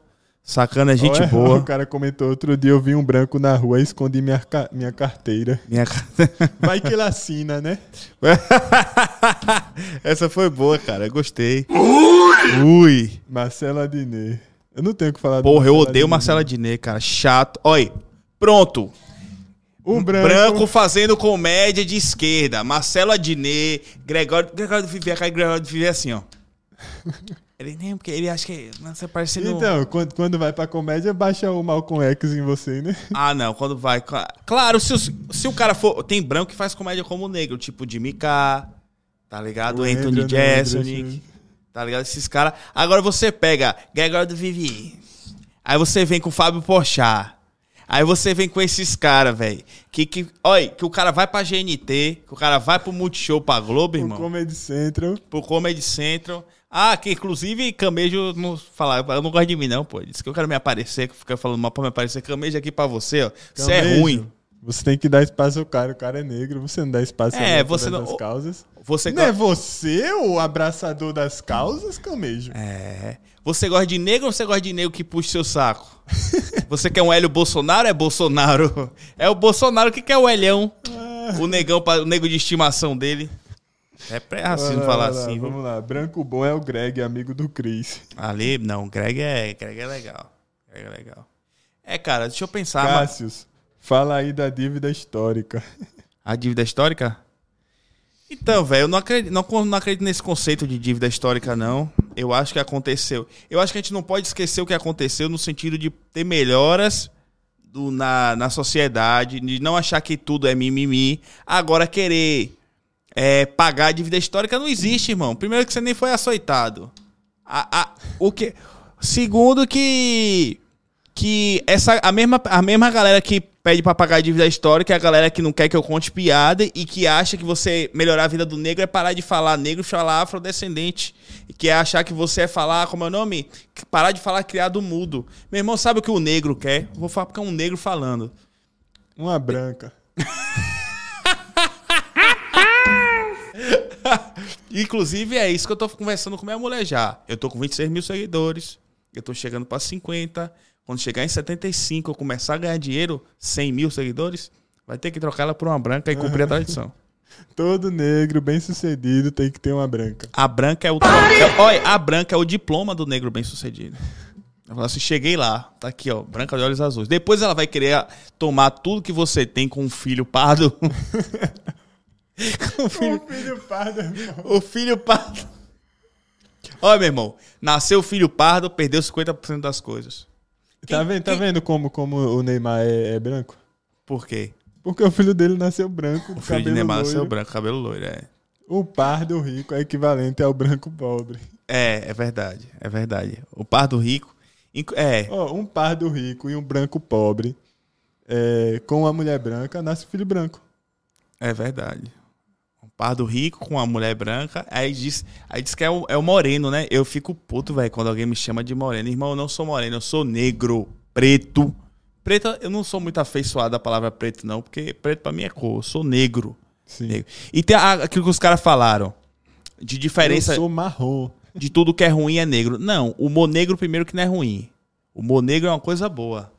Sacana é gente boa. O cara comentou outro dia, eu vi um branco na rua e escondi minha, minha carteira. Minha [laughs] Vai que ele assina, né? [laughs] Essa foi boa, cara. Gostei. Ui. Marcela Adnet. Eu não tenho o que falar Porra, eu odeio Adnet. Marcela Diné, cara. Chato. Olha, pronto. O branco. branco, fazendo comédia de esquerda. Marcelo Adnet, Gregório. Gregório Viver, cara, Gregório do Viver assim, ó. Ele nem, porque ele acha que. Nossa, parecendo. Então, quando, quando vai pra comédia, baixa o Malcolm X em você, né? [laughs] Ah, não, quando vai. cla- Claro, se, os- se o cara for. Tem branco que faz comédia como negro, tipo Jimmy K, tá ligado? O Anthony né, Jeselnik, tá ligado? Esses caras. Agora você pega Gregório do Vivi. Aí você vem com o Fábio Porchat. Aí você vem com esses caras, velho. Que, que, olha, que o cara vai pra GNT, que o cara vai pro Multishow pra Globo, irmão. Comedy Central. Pro Comedy Central. Ah, que inclusive Camejo não fala, eu não gosto de mim não, pô. Diz que eu quero me aparecer, que fica falando mal pra me aparecer. Camejo aqui pra você, ó. Você é ruim. Você tem que dar espaço ao cara. O cara é negro, você não dá espaço É, você não- as causas. Você Não é você o abraçador das causas, Camejo? É. Você gosta de negro ou você gosta de negro que puxa seu saco? [laughs] Você quer um Hélio Bolsonaro? É Bolsonaro. [laughs] É o Bolsonaro que quer o Helhão. O negão, o nego de estimação dele. É pré-racismo lá, falar lá, assim, viu? Vamos lá. Branco bom é o Greg, amigo do Cris. Ali, não, Greg é, Greg é legal. Greg é legal. É, cara, deixa eu pensar. mas- Cássius, fala aí da dívida histórica. A dívida histórica? Então, velho, eu não acredito, não, não acredito nesse conceito de dívida histórica, não. Eu acho que aconteceu. Eu acho que a gente não pode esquecer o que aconteceu no sentido de ter melhoras do- na, na sociedade, de não achar que tudo é mimimi. Agora, querer é, pagar a dívida histórica não existe, irmão. Primeiro que você nem foi açoitado. A, a- o que, segundo que que essa a mesma, a mesma galera que pede pra pagar a dívida histórica é a galera que não quer que eu conte piada e que acha que você melhorar a vida do negro é parar de falar negro e falar afrodescendente. E que é achar que você é falar, como é o nome? Parar de falar criado mudo. Meu irmão, sabe o que o negro quer? Vou falar porque é um negro falando. Uma branca. [laughs] Inclusive, é isso que eu tô conversando com minha mulher já. Eu tô com 26 mil seguidores. Eu tô chegando pra 50. Quando chegar em 75, eu começar a ganhar dinheiro, 100 mil seguidores, vai ter que trocar ela por uma branca e cumprir a tradição. [laughs] Todo negro bem sucedido tem que ter uma branca. A branca é o. É, olha, a branca é o diploma do negro bem sucedido. Ela fala assim: cheguei lá, tá aqui, ó, branca de olhos azuis. Depois ela vai querer tomar tudo que você tem com um filho pardo. [laughs] um filho O filho pardo. O filho pardo. Olha, meu irmão. Nasceu o filho pardo, perdeu 50% das coisas. Tá vendo, tá vendo como, como o Neymar é, é branco? Por quê? Porque o filho dele nasceu branco, O filho de Neymar loiro. nasceu branco, cabelo loiro, é. O pardo rico é equivalente ao branco pobre. É, é verdade, é verdade. O pardo rico. É, Ó, um pardo rico e um branco pobre, é, com uma mulher branca, nasce filho branco. é verdade. Pardo rico com uma mulher branca. Aí diz, aí diz que é o, é o moreno, né? Eu fico puto, velho, quando alguém me chama de moreno. Irmão, eu não sou moreno, eu sou negro, preto. Preto, eu não sou muito afeiçoado à palavra preto, não, porque preto pra mim é cor. Eu sou negro. Sim. negro. E tem aquilo que os caras falaram. De diferença. Eu sou marrom. de tudo que é ruim é negro. Não, o humor negro primeiro que não é ruim. O humor negro é uma coisa boa.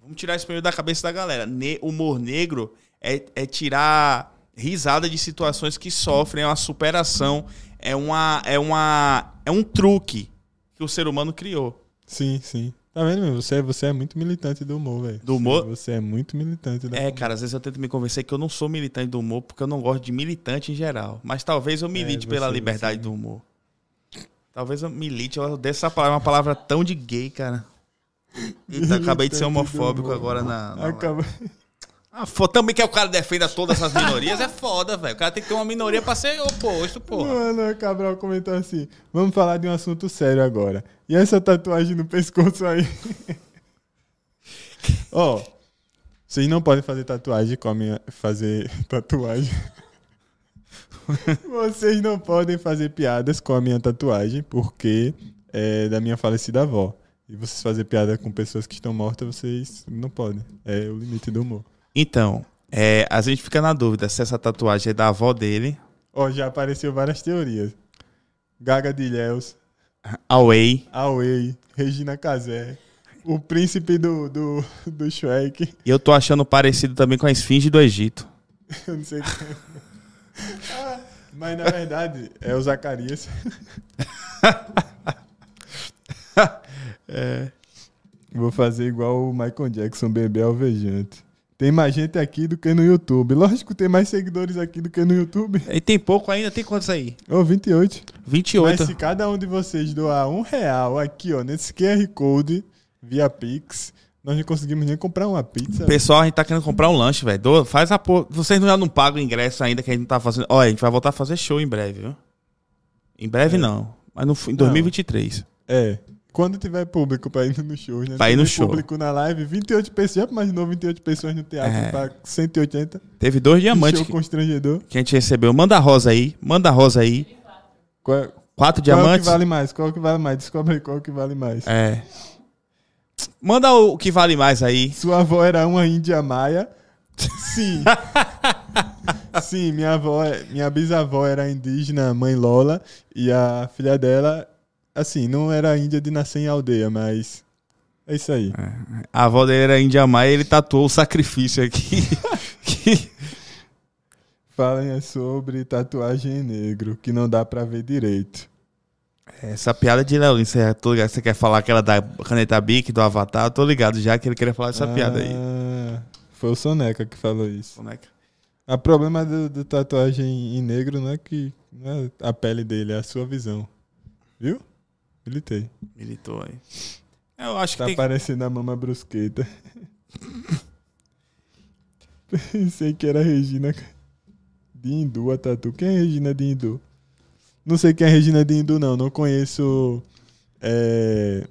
Vamos tirar isso primeiro da cabeça da galera. Ne humor negro é, é tirar risada de situações que sofrem, é uma superação, é uma é uma é um truque que o ser humano criou. Sim, sim. Tá vendo, meu? Você, você é muito militante do humor, velho. Do humor? Você é muito militante da É, cara, às vezes eu tento me convencer que eu não sou militante do humor porque eu não gosto de militante em geral. Mas talvez eu milite É, pela você- liberdade você- do humor. Talvez eu milite, eu odeio essa palavra, é uma palavra tão de gay, cara. Eita, acabei de ser homofóbico humor. agora na. na Acaba... [laughs] Ah, também que o cara defenda todas essas minorias é foda, velho. O cara tem que ter uma minoria pra ser oposto, porra. Mano, o Cabral comentou assim: vamos falar de um assunto sério agora. E essa tatuagem no pescoço aí? [laughs] Ó, vocês não podem fazer tatuagem com a minha. Fazer [laughs] tatuagem. vocês não podem fazer piadas com a minha tatuagem, porque é da minha falecida avó. E vocês fazer piada com pessoas que estão mortas, vocês não podem. É o limite do humor. Então, é, a gente fica na dúvida se essa tatuagem é da avó dele, Ó, já apareceu várias teorias. Gaga de Ilhéus, Away. Away, Regina Casé. o príncipe do, do, do Shrek. E eu tô achando parecido também com a esfinge do Egito. [laughs] Eu não sei quem. Ah, mas na verdade é o Zacarias. [laughs] Vou fazer igual o Michael Jackson, bebê alvejante. Tem mais gente aqui do que no YouTube. Lógico, tem mais seguidores aqui do que no YouTube. [laughs] E tem pouco ainda, tem quantos aí? Ô, 28. 28. Mas se cada um de vocês doar um real aqui, ó, nesse QR Code, via Pix, nós não conseguimos nem comprar uma pizza. Pessoal, a gente tá querendo comprar um lanche, velho. Faz a porra. Vocês não, já não pagam o ingresso ainda que a gente não tá fazendo. Olha, a gente vai voltar a fazer show em breve, viu? Em breve É. não. Mas no, em 2023. É. Quando tiver público pra ir no show, né? Pra ir no Teve show. público na live, 28 pessoas. Já imaginou 28 pessoas no teatro É. pra 180? Teve dois diamantes show que, constrangedor. que a gente recebeu. Manda a rosa aí. Manda a rosa aí. Qual, é- Quatro qual é o que diamantes. vale mais? Qual é o que vale mais? Descobre aí qual é o que vale mais. É. Manda o que vale mais aí. Sua avó era uma índia maia? Sim. [laughs] Sim, minha avó, é- minha bisavó era indígena, mãe Lola, e a filha dela, assim, não era índia de nascer em aldeia, mas é isso aí. A avó dele era Índia Maia e ele tatuou o sacrifício aqui. [laughs] Que- Falem é sobre tatuagem em negro, que não dá pra ver direito. Essa piada de Léo você, tô ligado, você quer falar aquela da caneta Bic, do Avatar? Eu tô ligado já que ele queria falar essa piada aí. Ah, Foi o Soneca que falou isso. Soneca. O problema do, do tatuagem em negro não é que não é a pele dele, é a sua visão. Viu? Militei. Militou aí. Eu acho que Tá tem parecendo a mama brusqueta. [laughs] Pensei que era a Regina de Hindu, a tatu. Quem é Regina de Hindu? Não sei quem é Regina de Hindu, não. Não conheço. é,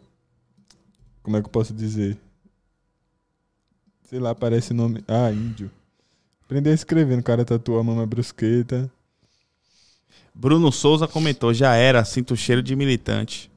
Como é que eu posso dizer? Sei lá, parece nome. Ah, índio. Aprendi a escrever, o cara tatuou a mama brusqueta. Bruno Souza comentou, já era, sinto o cheiro de militante.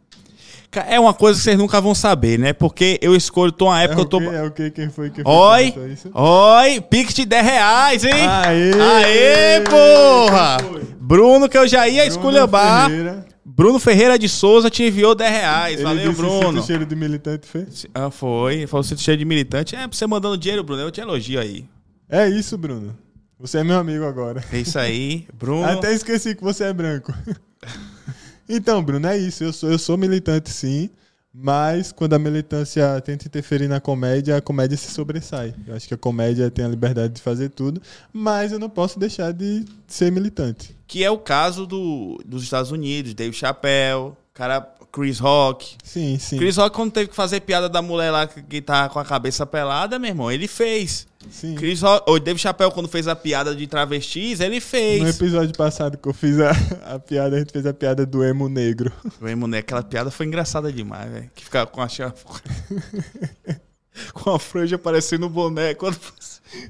É uma coisa que vocês nunca vão saber, né? Porque eu escolho, tô uma época é eu tô... o? É o quê? Quem foi que foi Oi, que isso? oi, pique de 10 reais, hein? Aê! Aê, porra! Foi? Bruno, que eu já ia esculhambar. Ferreira. Bruno Ferreira de Souza te enviou 10 reais. Ele Valeu, Bruno. "Sinto cheiro de militante fez. Ah, foi. Falou sinto cheiro de militante. É, pra você mandando dinheiro, Bruno. Eu te elogio aí. É isso, Bruno. Você é meu amigo agora. É isso aí, Bruno. Até esqueci que você é branco. [laughs] então, Bruno, é isso. Eu sou, eu sou militante, sim. Mas quando a militância tenta interferir na comédia, a comédia se sobressai. Eu acho que a comédia tem a liberdade de fazer tudo, mas eu não posso deixar de ser militante. Que é o caso do, dos Estados Unidos, Dave Chappelle, cara, Chris Rock. Sim, sim. Chris Rock, quando teve que fazer piada da mulher lá que, que tá com a cabeça pelada, meu irmão, ele fez. Sim. Chris ou Dave Chappelle, quando fez a piada de travestis, ele No fez. episódio passado que eu fiz a, a piada, a gente fez a piada do emo negro. Meu irmão, né, aquela piada foi engraçada demais, velho. Que ficava com a chave. [laughs] com a franja parecendo um boné. Quando...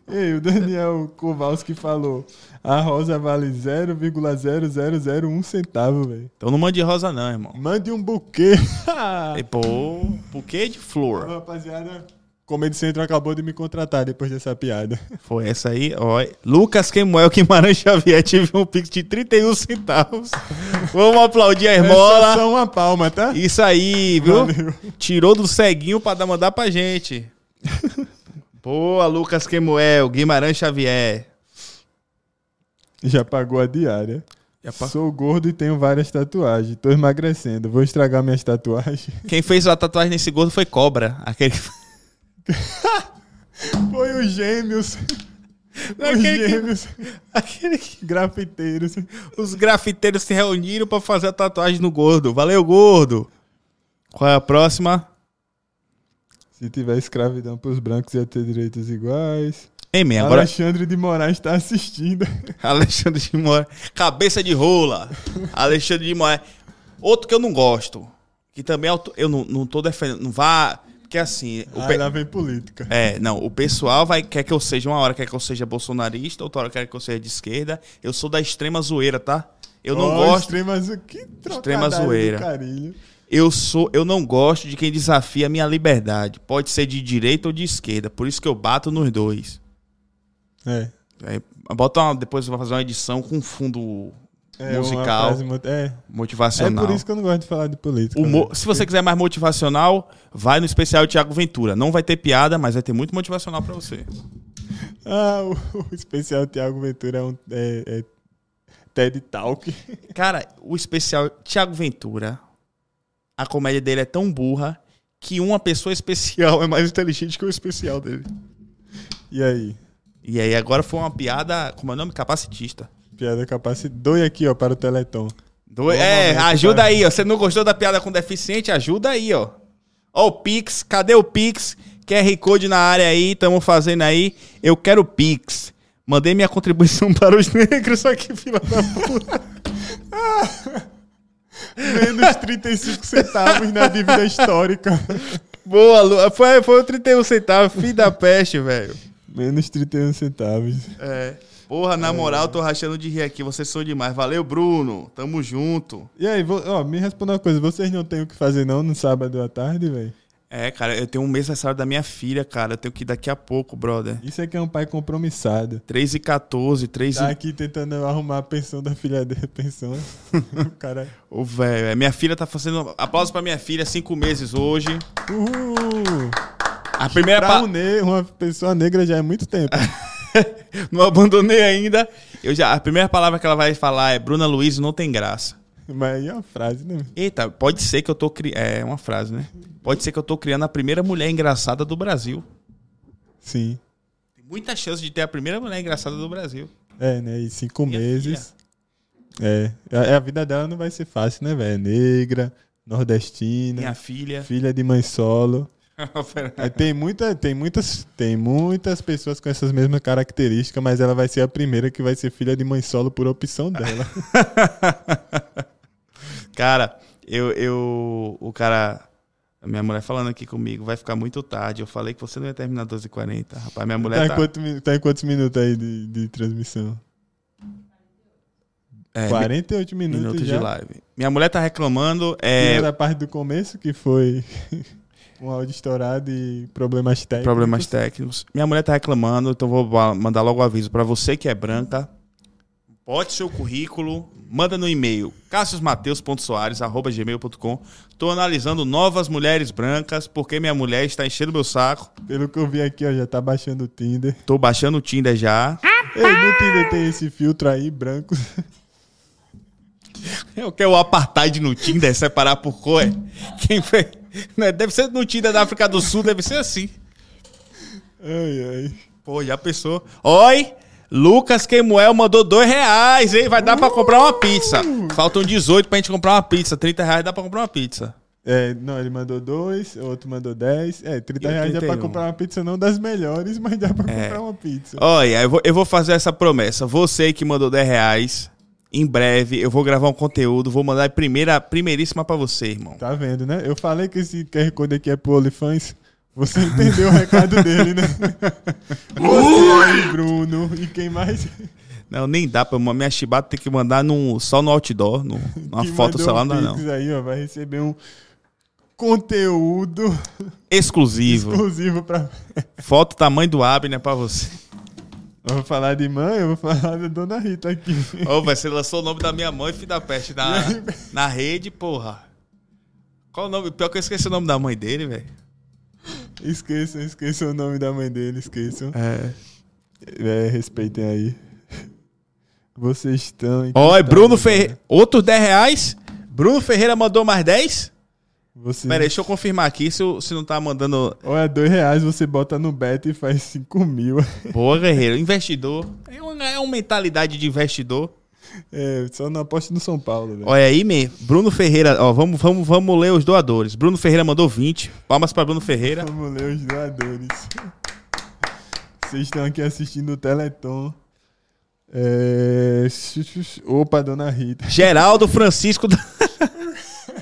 Ei, o Daniel Kowalski falou: a rosa vale 0,0001 centavo, velho. Então não mande rosa, não, irmão. Mande um buquê. [laughs] E, pô, buquê de flor. Rapaziada, Comedy Central acabou de me contratar depois dessa piada. [laughs] Foi essa aí, ó. Lucas Quemuel Guimarães Xavier tive um pix de 31 centavos. [laughs] Vamos aplaudir a É irmola. só uma palma, tá? Isso aí, viu? Valeu. Tirou do ceguinho pra dar- mandar pra gente. [laughs] Boa, Lucas Quemuel, Guimarães Xavier. Já pagou a diária. Pa- Sou gordo e tenho várias tatuagens. Tô emagrecendo. Vou estragar minhas tatuagens. Quem fez a tatuagem nesse gordo foi Cobra. Aquele... [laughs] Foi os gêmeos. Os Aquele que- gêmeos [laughs] aquele que- grafiteiros. Os grafiteiros se reuniram pra fazer a tatuagem no gordo. Valeu, gordo. Qual é a próxima? Se tiver escravidão pros brancos, ia ter direitos iguais. Ei, man, agora... Alexandre de Moraes tá assistindo. [laughs] Alexandre de Moraes. Cabeça de rola. Alexandre de Moraes. Outro que eu não gosto. Que também é eu não, não tô defendendo. Não vá. Porque assim. O Aí pe- lá vem política. É, não. O pessoal vai, quer que eu seja. Uma hora quer que eu seja bolsonarista, outra hora quer que eu seja de esquerda. Eu sou da extrema zoeira, tá? Eu não Ó, gosto. Extrema, que Extrema zoeira. carilho. Eu sou, eu não gosto de quem desafia a minha liberdade. Pode ser de direita ou de esquerda. Por isso que eu bato nos dois. É. Aí, bota uma, depois eu vou fazer uma edição com fundo É musical, frase É, é motivacional. por isso que eu não gosto de falar de política. Né? se você quiser mais motivacional, vai no especial Tiago Ventura. Não vai ter piada, mas vai ter muito motivacional pra você. Ah, o, o especial Tiago Ventura é um é, é TED Talk. [laughs] Cara, o especial Tiago Ventura, a comédia dele é tão burra que uma pessoa especial é mais inteligente que o especial dele. E aí? E aí agora foi uma piada, como é o nome? Capacitista. Piada capaz. Doe aqui, ó, para o Teleton. Do- Bom é, ajuda aí, ó. Você não gostou da piada com deficiente? Ajuda aí, ó. Ó o Pix, cadê o Pix? QR Code na área aí, estamos fazendo aí. Eu quero Pix. Mandei minha contribuição [laughs] para os negros aqui, filha da puta. [laughs] Menos 35 centavos na dívida histórica. Boa, Lu. Foi, foi o 31 centavos, filho da peste, velho. Menos 31 centavos. É. Porra, na moral, tô rachando de rir aqui. Vocês são demais. Valeu, Bruno. Tamo junto. E aí, vo- ó, me responda uma coisa. Vocês não têm o que fazer não no sábado à tarde, velho? É, cara, eu tenho um mês aniversário da minha filha, cara. Eu tenho que ir daqui a pouco, brother. Isso aqui é um pai compromissado. 3 e 14, 3 Tá e... aqui tentando arrumar a pensão da filha dele. Pensão. [laughs] cara. Ô, velho, é, minha filha tá fazendo... Aplausos pra minha filha, 5 meses hoje. Uhul! A primeira... Pra Pa... um ne- uma pessoa negra já é muito tempo. [laughs] [laughs] Não abandonei ainda. Eu já... A primeira palavra que ela vai falar é Bruna Luiz não tem graça. Mas aí é uma frase, né? Eita, pode ser que eu tô criando... É uma frase, né? Pode ser que eu tô criando a primeira mulher engraçada do Brasil. Sim. Tem muita chance de ter a primeira mulher engraçada do Brasil. É, né? E cinco Minha meses. É. A, a vida dela não vai ser fácil, né, velho? É Negra, nordestina, Minha filha. filha de mãe solo. É, tem, muita, tem, muitas, tem muitas pessoas com essas mesmas características, mas ela vai ser a primeira que vai ser filha de mãe solo por opção dela. [laughs] Cara, eu, eu. O cara. Minha mulher falando aqui comigo, vai ficar muito tarde. Eu falei que você não ia terminar 12h40. Rapaz, minha tá, mulher em tá. quanto mi- tá em quantos minutos aí de, de transmissão? é, 48 minutos, minutos já. de live. Minha mulher tá reclamando. É... É, da parte do começo, que foi [laughs] um áudio estourado e problemas técnicos. problemas técnicos. Minha mulher tá reclamando, então vou mandar logo o aviso pra você que é branca. Bote seu currículo, manda no e-mail cassiusmateus.soares.gmail.com. Tô analisando novas mulheres brancas, porque minha mulher está enchendo meu saco. Pelo que eu vi aqui, ó, já tá baixando o Tinder. Tô baixando o Tinder já. Ei, no Tinder tem esse filtro aí, branco. [laughs] Eu quero o apartheid no Tinder, separar por cor. é? Quem fez? Né, Deve ser no Tinder da África do Sul, deve ser assim. Ai, ai. Pô, já pensou? Oi! Lucas Quemuel mandou dois reais, hein? Vai dar pra comprar uma pizza. Faltam 18 pra gente comprar uma pizza. 30 reais dá pra comprar uma pizza. É, não, ele mandou dois, o outro mandou 10. É, 30 E reais dá pra 31. comprar uma pizza, não das melhores, mas dá pra É. comprar uma pizza. Olha, eu vou, eu vou fazer essa promessa. Você que mandou 10 reais, em breve eu vou gravar um conteúdo, vou mandar a primeira, primeiríssima pra você, irmão. Tá vendo, né? Eu falei que esse QR Code aqui é pro OnlyFans. Você [laughs] entendeu o recado dele, né? [laughs] Você aí, Bruno. E quem mais? Não, nem dá pra. Minha chibata tem que mandar num, só no outdoor, no, [laughs] numa Que foto mandou celular, um não, aí, ó, vai receber um conteúdo Exclusivo. exclusivo pra. Foto tamanho do Abner pra você. Eu vou falar de mãe, eu vou falar da dona Rita aqui. Ô, vai você lançou o nome da minha mãe, filho da peste, na, [laughs] na rede, porra. Qual o nome? Pior que eu esqueci o nome da mãe dele, velho. Esqueçam, esqueçam o nome da mãe dele, esqueçam. É. É, respeitem aí. Vocês estão. Ó, é estado Bruno agora? Ferreira. Outros 10 reais. Bruno Ferreira mandou mais 10? Pera aí, deixa eu confirmar aqui se, se não tá mandando. Ou é dois reais, você bota no bet e faz cinco mil. [laughs] Boa, guerreiro. Investidor. É uma, é uma mentalidade de investidor. É, só não aposta no São Paulo, velho. Olha aí, me. Bruno Ferreira. Ó, vamos, vamos, vamos ler os doadores. Bruno Ferreira mandou 20. Palmas pra Bruno Ferreira. Vamos ler os doadores. Vocês estão aqui assistindo o Teleton. É... [laughs] Opa, dona Rita. Geraldo Francisco [laughs]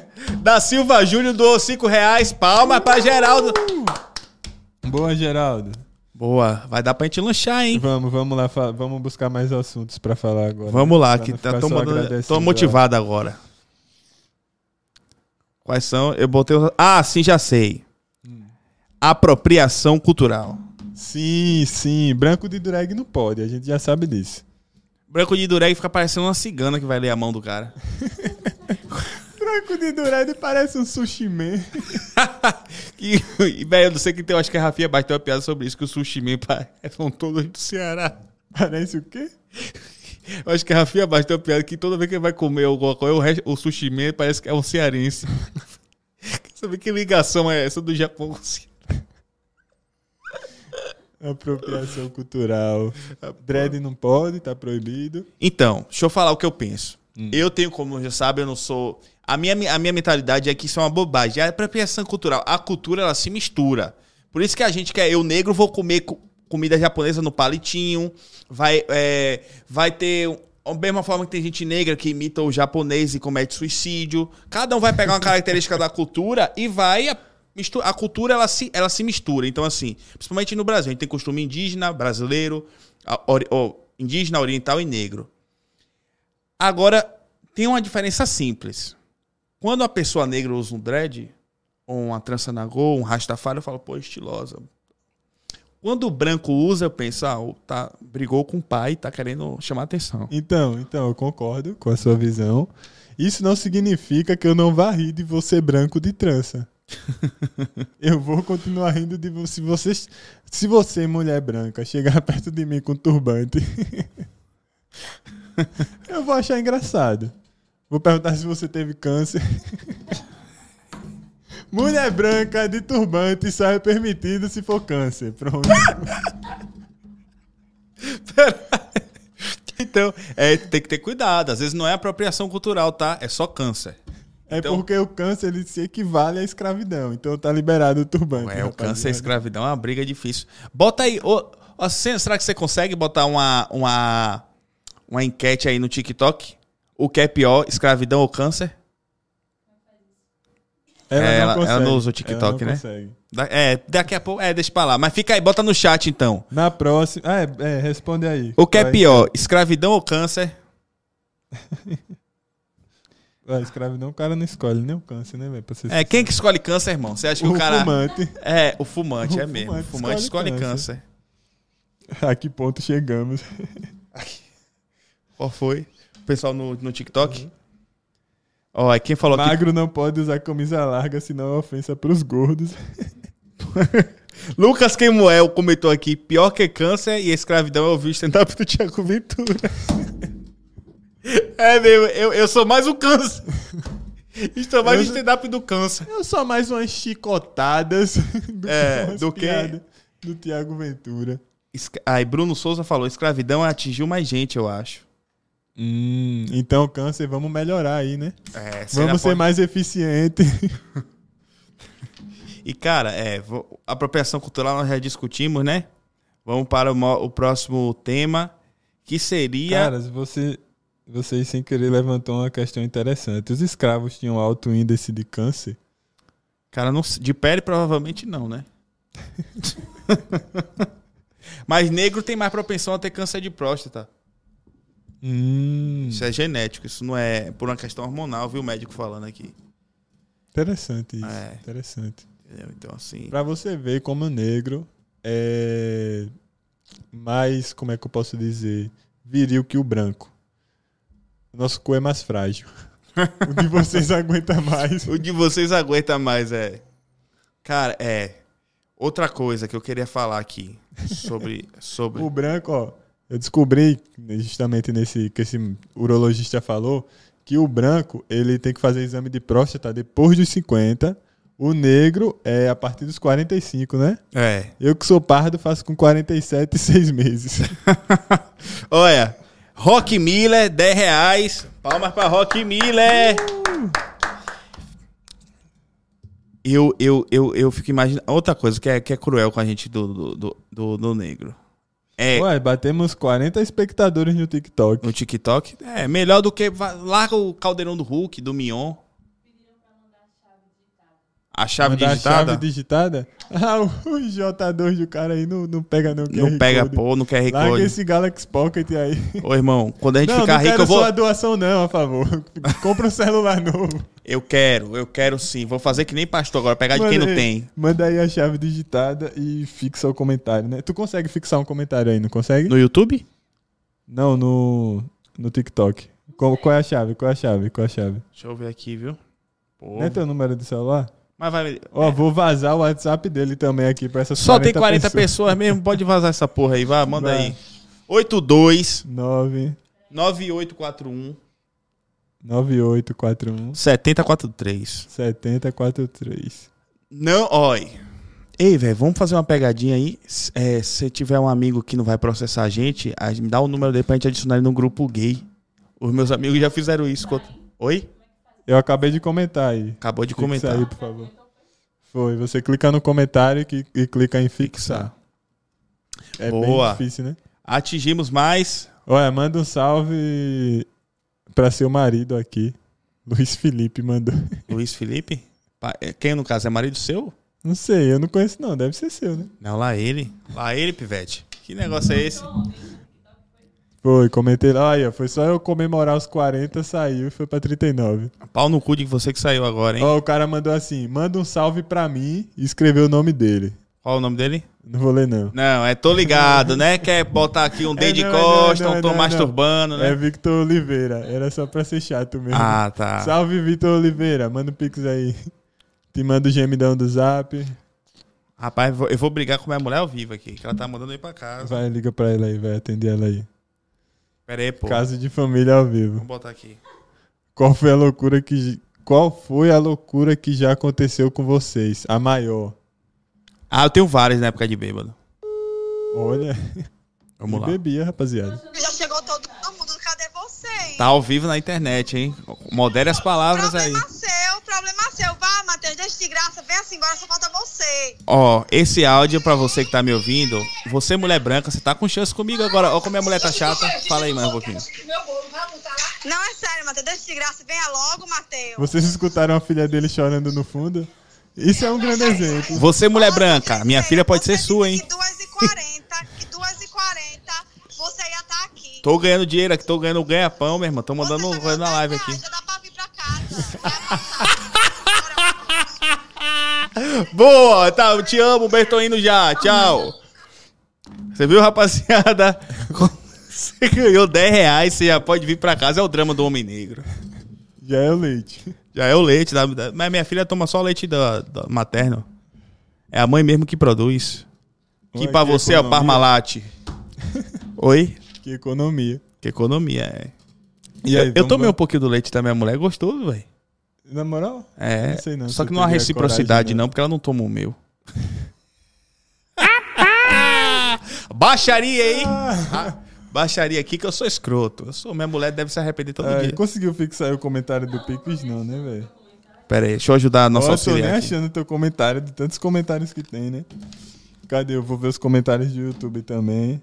[laughs] da, Silva Júnior doou 5 reais. Palmas pra Geraldo. Boa, Geraldo. Boa, vai dar pra gente lanchar, hein? Vamos, vamos lá, vamos buscar mais assuntos pra falar agora. Vamos lá, que tá, tô, mandando- tô motivado agora. Quais são? Eu botei. Ah, sim, já sei. Apropriação cultural. Sim, sim. Branco de drag não pode, a gente já sabe disso. Branco de dureg fica parecendo uma cigana que vai ler a mão do cara. [laughs] Branco de dureg parece um sushi man. [laughs] e, e velho, eu não sei que tem, eu acho que a Rafinha bateu uma piada sobre isso, que o sushi man são todos do Ceará. Parece o quê? Eu acho que a Rafinha bateu uma piada que toda vez que ele vai comer alguma coisa, o, resto- o sushi man parece que é um cearense. [laughs] Sabe que ligação é essa do Japão com o Ceará? Apropriação cultural. Dread não pode, tá proibido. Então, deixa eu falar o que eu penso. Eu tenho, como já sabe, eu não sou. A minha, a minha mentalidade é que isso é uma bobagem. A apropriação cultural. A cultura, ela se mistura. Por isso que a gente quer. Eu, negro, vou comer co- comida japonesa no palitinho. Vai, é, vai ter. Da mesma forma que tem gente negra que imita o japonês e comete suicídio. Cada um vai pegar uma característica da cultura e vai. A, a cultura, ela se, ela se mistura. Então, assim, principalmente no Brasil, a gente tem costume indígena, brasileiro, a- ó, indígena, oriental e negro. Agora, tem uma diferença simples. Quando a pessoa negra usa um dread, ou uma trança na gol, um rastafari, eu falo, pô, estilosa. Quando o branco usa, eu penso, ah, tá, brigou com o pai, tá querendo chamar atenção. Então, então, eu concordo com a sua visão. Isso não significa que eu não vá rir de você branco de trança. [laughs] eu vou continuar rindo de você. Se você, se você mulher branca, chegar perto de mim com turbante, [laughs] eu vou achar engraçado. Vou perguntar se você teve câncer. mulher branca de turbante só é permitido se for câncer. Pronto. Então, é, tem que ter cuidado. Às vezes não é apropriação cultural, tá? É só câncer. É Então- porque o câncer ele se equivale à escravidão. Então tá liberado o turbante. É, o câncer e a escravidão é uma briga difícil. Bota aí. ô, ô, será que você consegue botar uma, uma, uma enquete aí no TikTok? O que é pior, escravidão ou câncer? Ela, É, não ela- consegue. ela não usa o TikTok, Ela não né? consegue. É, daqui a pouco. É, deixa pra lá. Mas fica aí, bota no chat então. Na próxima. Ah, é, é, responde aí. O que é pior, escravidão ou câncer? [laughs] Ah, escravidão o cara não escolhe nem o câncer, né, velho? Ser É, quem que escolhe câncer, irmão? Você acha que o o, cara. fumante. É, o fumante, O é mesmo. O fumante fumante escolhe escolhe câncer. [laughs] A que ponto chegamos? [laughs] Qual foi? Pessoal no, no TikTok? Ó, aí quem falou. Magro não pode usar camisa larga, senão é ofensa pros gordos. [laughs] Lucas Quemuel comentou aqui: pior que câncer e escravidão é ouvir o stand-up do Tiago Ventura. [laughs] é mesmo, eu, eu sou mais o câncer. [laughs] Estou mais Eu- stand-up do câncer. Eu sou mais umas chicotadas do É, do que- do Tiago Ventura. Aí Bruno Souza falou: escravidão atingiu mais gente, eu acho. Hum, então, câncer, vamos melhorar aí, né? É, Vamos ser mais eficiente. [laughs] E, cara, é, apropriação cultural nós já discutimos, né? Vamos para o, o próximo tema, que seria. Cara, você, vocês sem querer levantou uma questão interessante. Os escravos tinham alto índice de câncer? Cara, não, de pele provavelmente não, né? [laughs] [laughs] Mas negro tem mais propensão a ter câncer de próstata. Hum, Isso é genético, isso não é por uma questão hormonal, viu o médico falando aqui. interessante isso. É. Interessante. Entendeu? Então, assim. Pra você ver como o negro é mais, como é que eu posso dizer, viril que o branco. Nosso cu é mais frágil. o de vocês [laughs] aguenta mais. O de vocês aguenta mais, é. Cara, é. Outra coisa que eu queria falar aqui sobre. sobre... O branco, ó, eu descobri justamente nesse que esse urologista falou que o branco, ele tem que fazer exame de próstata depois dos 50. O negro é a partir dos 45, né? É. Eu que sou pardo faço com 47 e 6 meses. [laughs] Olha, Rock Miller, 10 reais. Palmas pra Rock Miller. Eu, eu, eu, eu fico imaginando. Outra coisa que é, que é cruel com a gente do, do, do- do negro. É. Ué, batemos 40 espectadores no TikTok. No TikTok. É melhor do que. va- Larga o caldeirão do Hulk, do Mion. A chave Mandar digitada. A chave digitada? [laughs] Ah, o J2 do cara aí não, não pega não. Não QR pega, Code. pô, não quer Larga esse Galaxy Pocket aí. [laughs] Ô, irmão, quando a gente não, ficar não rico, quero eu vou. só a doação não, a favor. [laughs] Compra um celular novo. Eu quero, eu quero sim. Vou fazer que nem pastor agora, pegar de quem não Manda aí- tem. Manda aí a chave digitada e fixa o comentário, né? Tu consegue fixar um comentário aí, não consegue? No YouTube? Não, no, no TikTok. Qual, qual é a chave? Qual é a chave? Qual é a chave? Deixa eu ver aqui, viu? Pô. Não é teu número de celular? Mas vai. Ó, vou vazar o WhatsApp dele também aqui pra essas Só tem 40 pessoas. pessoas mesmo, pode vazar essa porra aí, vai, manda Vai. aí. 82 9 9841 9841 7043. 7043. Não, oi. Ei, velho, vamos fazer uma pegadinha aí. É, se tiver um amigo que não vai processar a gente, a me dá o número dele pra gente adicionar ele no grupo gay. Os meus amigos já fizeram isso. Oi? Eu acabei de comentar aí. Acabou de Fixa comentar. aí, por favor. Foi, você clica no comentário que- e clica em fixar. É Boa. bem difícil, né? Atingimos mais. Olha, manda um salve pra seu marido aqui. Luiz Felipe mandou. [laughs] Luiz Felipe? É, Quem no caso é marido seu? Não sei, eu não conheço não, deve ser seu, né? Não, lá ele. Lá ele, Pivete. Que negócio é esse? Foi, comentei lá, olha, foi só eu comemorar os 40, saiu e foi pra 39. Pau no cu de você que saiu agora, hein? Ó, o cara mandou assim, manda um salve pra mim e escreveu o nome dele. Qual o nome dele? Não vou ler não. Não, é tô ligado, né? Quer botar aqui um [laughs] dedo de não, costa, não, um não, tô não, masturbando, É né? Victor Oliveira, era só pra ser chato mesmo. Ah, tá. Salve, Vitor Oliveira. Manda um pix aí. Te manda o gemidão do zap. Rapaz, eu vou- brigar com minha mulher ao vivo aqui, que ela tá mandando ir pra casa. Vai, liga pra ela aí, vai atender ela aí. Pera aí, pô. Caso de família ao vivo. Vamos botar aqui. Qual foi a loucura que. Qual foi a loucura que já aconteceu com vocês? A maior. Ah, eu tenho várias na época de bêbado. Olha. [laughs] Vamos e lá. bebia, rapaziada. Já chegou todo mundo, cadê vocês? Tá ao vivo na internet, hein? Modere as palavras aí. Problema seu, problema seu. Vá, Matheus, deixa de graça, vem assim, agora só falta você. Ó, esse áudio pra você que tá me ouvindo. Você, mulher branca, você tá com chance comigo agora. Ó, como minha mulher tá chata. Fala aí mais um pouquinho. Não, é sério, Matheus, deixa de graça, venha logo, Matheus. Vocês escutaram a filha dele chorando no fundo? Isso é um grande exemplo. Você, mulher branca, minha filha pode ser sua, hein? Que 2h40, que 2h40 você ia estar aqui. Tô ganhando dinheiro aqui, tô ganhando ganha-pão, meu irmão. Tô mandando um tá coisa na live 10 aqui. dá pra vir pra casa. [laughs] Boa, tá, eu te amo, indo já, tchau. Você viu, rapaziada? Você ganhou 10 reais, você já pode vir pra casa. É o drama do homem negro. Já é o leite. Já é o leite, da, da- mas minha filha toma só leite da, da materno. É a mãe mesmo que produz. Que Olha pra que você é o economia. Parmalat. Oi? Que economia. Que economia, é. Aí, eu, tomei um pouquinho do leite da minha mulher, é gostoso, velho. Na moral? É. Não sei não, Só que eu não há reciprocidade, coragem, não. não. porque ela não toma o meu. [laughs] Baixaria, hein? Ah, Baixaria aqui que eu sou escroto. Eu sou, minha mulher deve se arrepender todo Ah, dia. conseguiu fixar o comentário do Pix? Não, né, velho? Pera aí, deixa eu ajudar a nossa Nossa, tô nem aqui. achando teu comentário, de tantos comentários que tem, né? Cadê? Eu vou ver os comentários do YouTube também.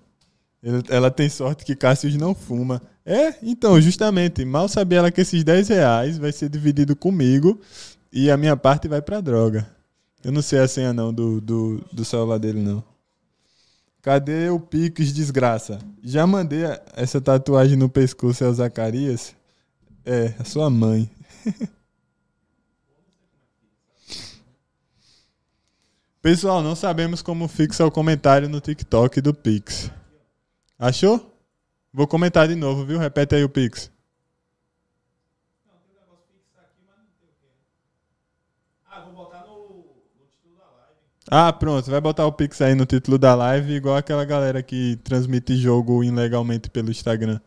Ela tem sorte que Cássio não fuma. É, então, justamente, mal sabia ela que esses 10 reais vai ser dividido comigo e a minha parte vai pra droga. Eu não sei a senha não do, do, do celular dele, não. Cadê o Pix, desgraça? Já mandei essa tatuagem no pescoço ao Zacarias? É, a sua mãe. [laughs] Pessoal, não sabemos como fixa o comentário no TikTok do Pix. Achou? Vou comentar de novo, viu? Repete aí o Pix. Ah, pronto. Vai botar o Pix aí no título da live, igual aquela galera que transmite jogo ilegalmente pelo Instagram.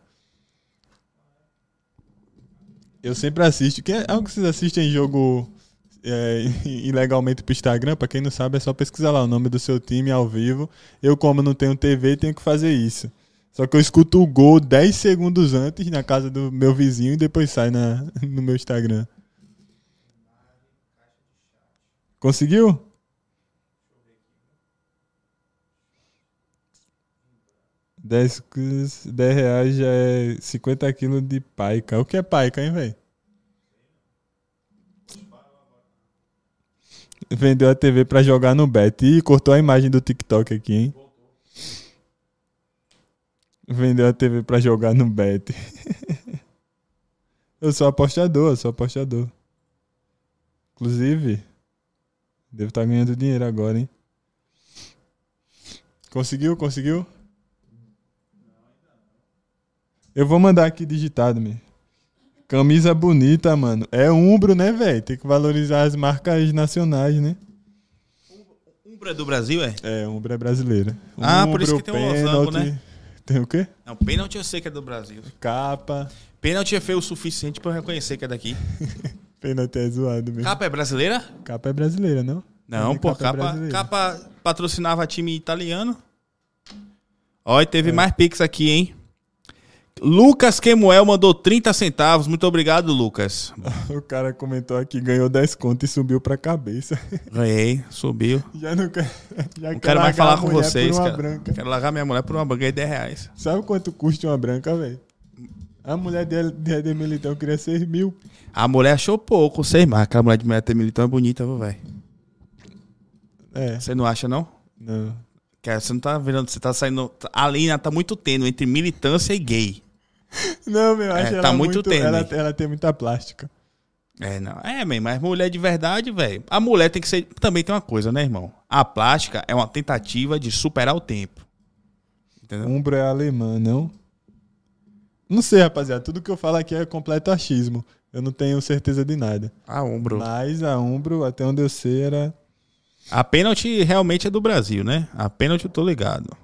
Eu sempre assisto. Quem, algo que vocês assistem jogo é, [laughs] ilegalmente pro Instagram, pra quem não sabe, é só pesquisar lá o nome do seu time ao vivo. Eu, como não tenho TV, tenho que fazer isso. Só que eu escuto o gol 10 segundos antes na casa do meu vizinho e depois sai na, [laughs] no meu Instagram. Conseguiu? Dez, 10 reais já é 50 quilos de paica. O que é paica, hein, velho? Vendeu a TV pra jogar no bet. Ih, cortou a imagem do TikTok aqui, hein? Vendeu a TV pra jogar no bet. [laughs] eu sou apostador, eu sou apostador. Inclusive, devo estar ganhando dinheiro agora, hein? Conseguiu? Conseguiu? Eu vou mandar aqui digitado, meu. Camisa bonita, mano. É umbro, né, velho? Tem que valorizar as marcas nacionais, né? Umbro é do Brasil, é? É, umbro é brasileira. Ah, por isso que tem um losango, né? Tem o quê? Não, pênalti eu sei que é do Brasil. Capa. Pênalti é feio o suficiente pra eu reconhecer que é daqui. [laughs] Pênalti é zoado mesmo. Capa é brasileira? Capa é brasileira, não? Não, pô, é capa, brasileira. capa patrocinava time italiano. Ó, e teve mais pix aqui, hein? Lucas Quemuel mandou 30 centavos. Muito obrigado, Lucas. [laughs] O cara comentou aqui, ganhou 10 contos e subiu pra cabeça. Ganhei, subiu. Já não quer. Já Não quer quero mais falar com vocês. Uma Quero, branca. quero largar minha mulher por uma banca de 10 reais. Sabe quanto custa uma branca, velho? A mulher dele, de, de militão queria 6 mil. A mulher achou pouco, sei mais. Aquela mulher de mulher ter militão é bonita, velho? É, Você não acha, não? não. Que você não tá vendo, você tá saindo. A linha tá muito tênue entre militância e gay. [laughs] Não, meu, acho É, ela tá muito muito. tênue. ela, ela tem muita plástica. É, não. É, man, mas mulher de verdade, velho. A mulher tem que ser. Também tem uma coisa, né, irmão? A plástica é uma tentativa de superar o tempo. Entendeu? Umbro é alemã, não? Não sei, rapaziada. Tudo que eu falo aqui é completo achismo. Eu não tenho certeza de nada. A ombro. Mas a Umbro, até onde eu sei, era. A pênalti realmente é do Brasil, né? A pênalti eu tô ligado.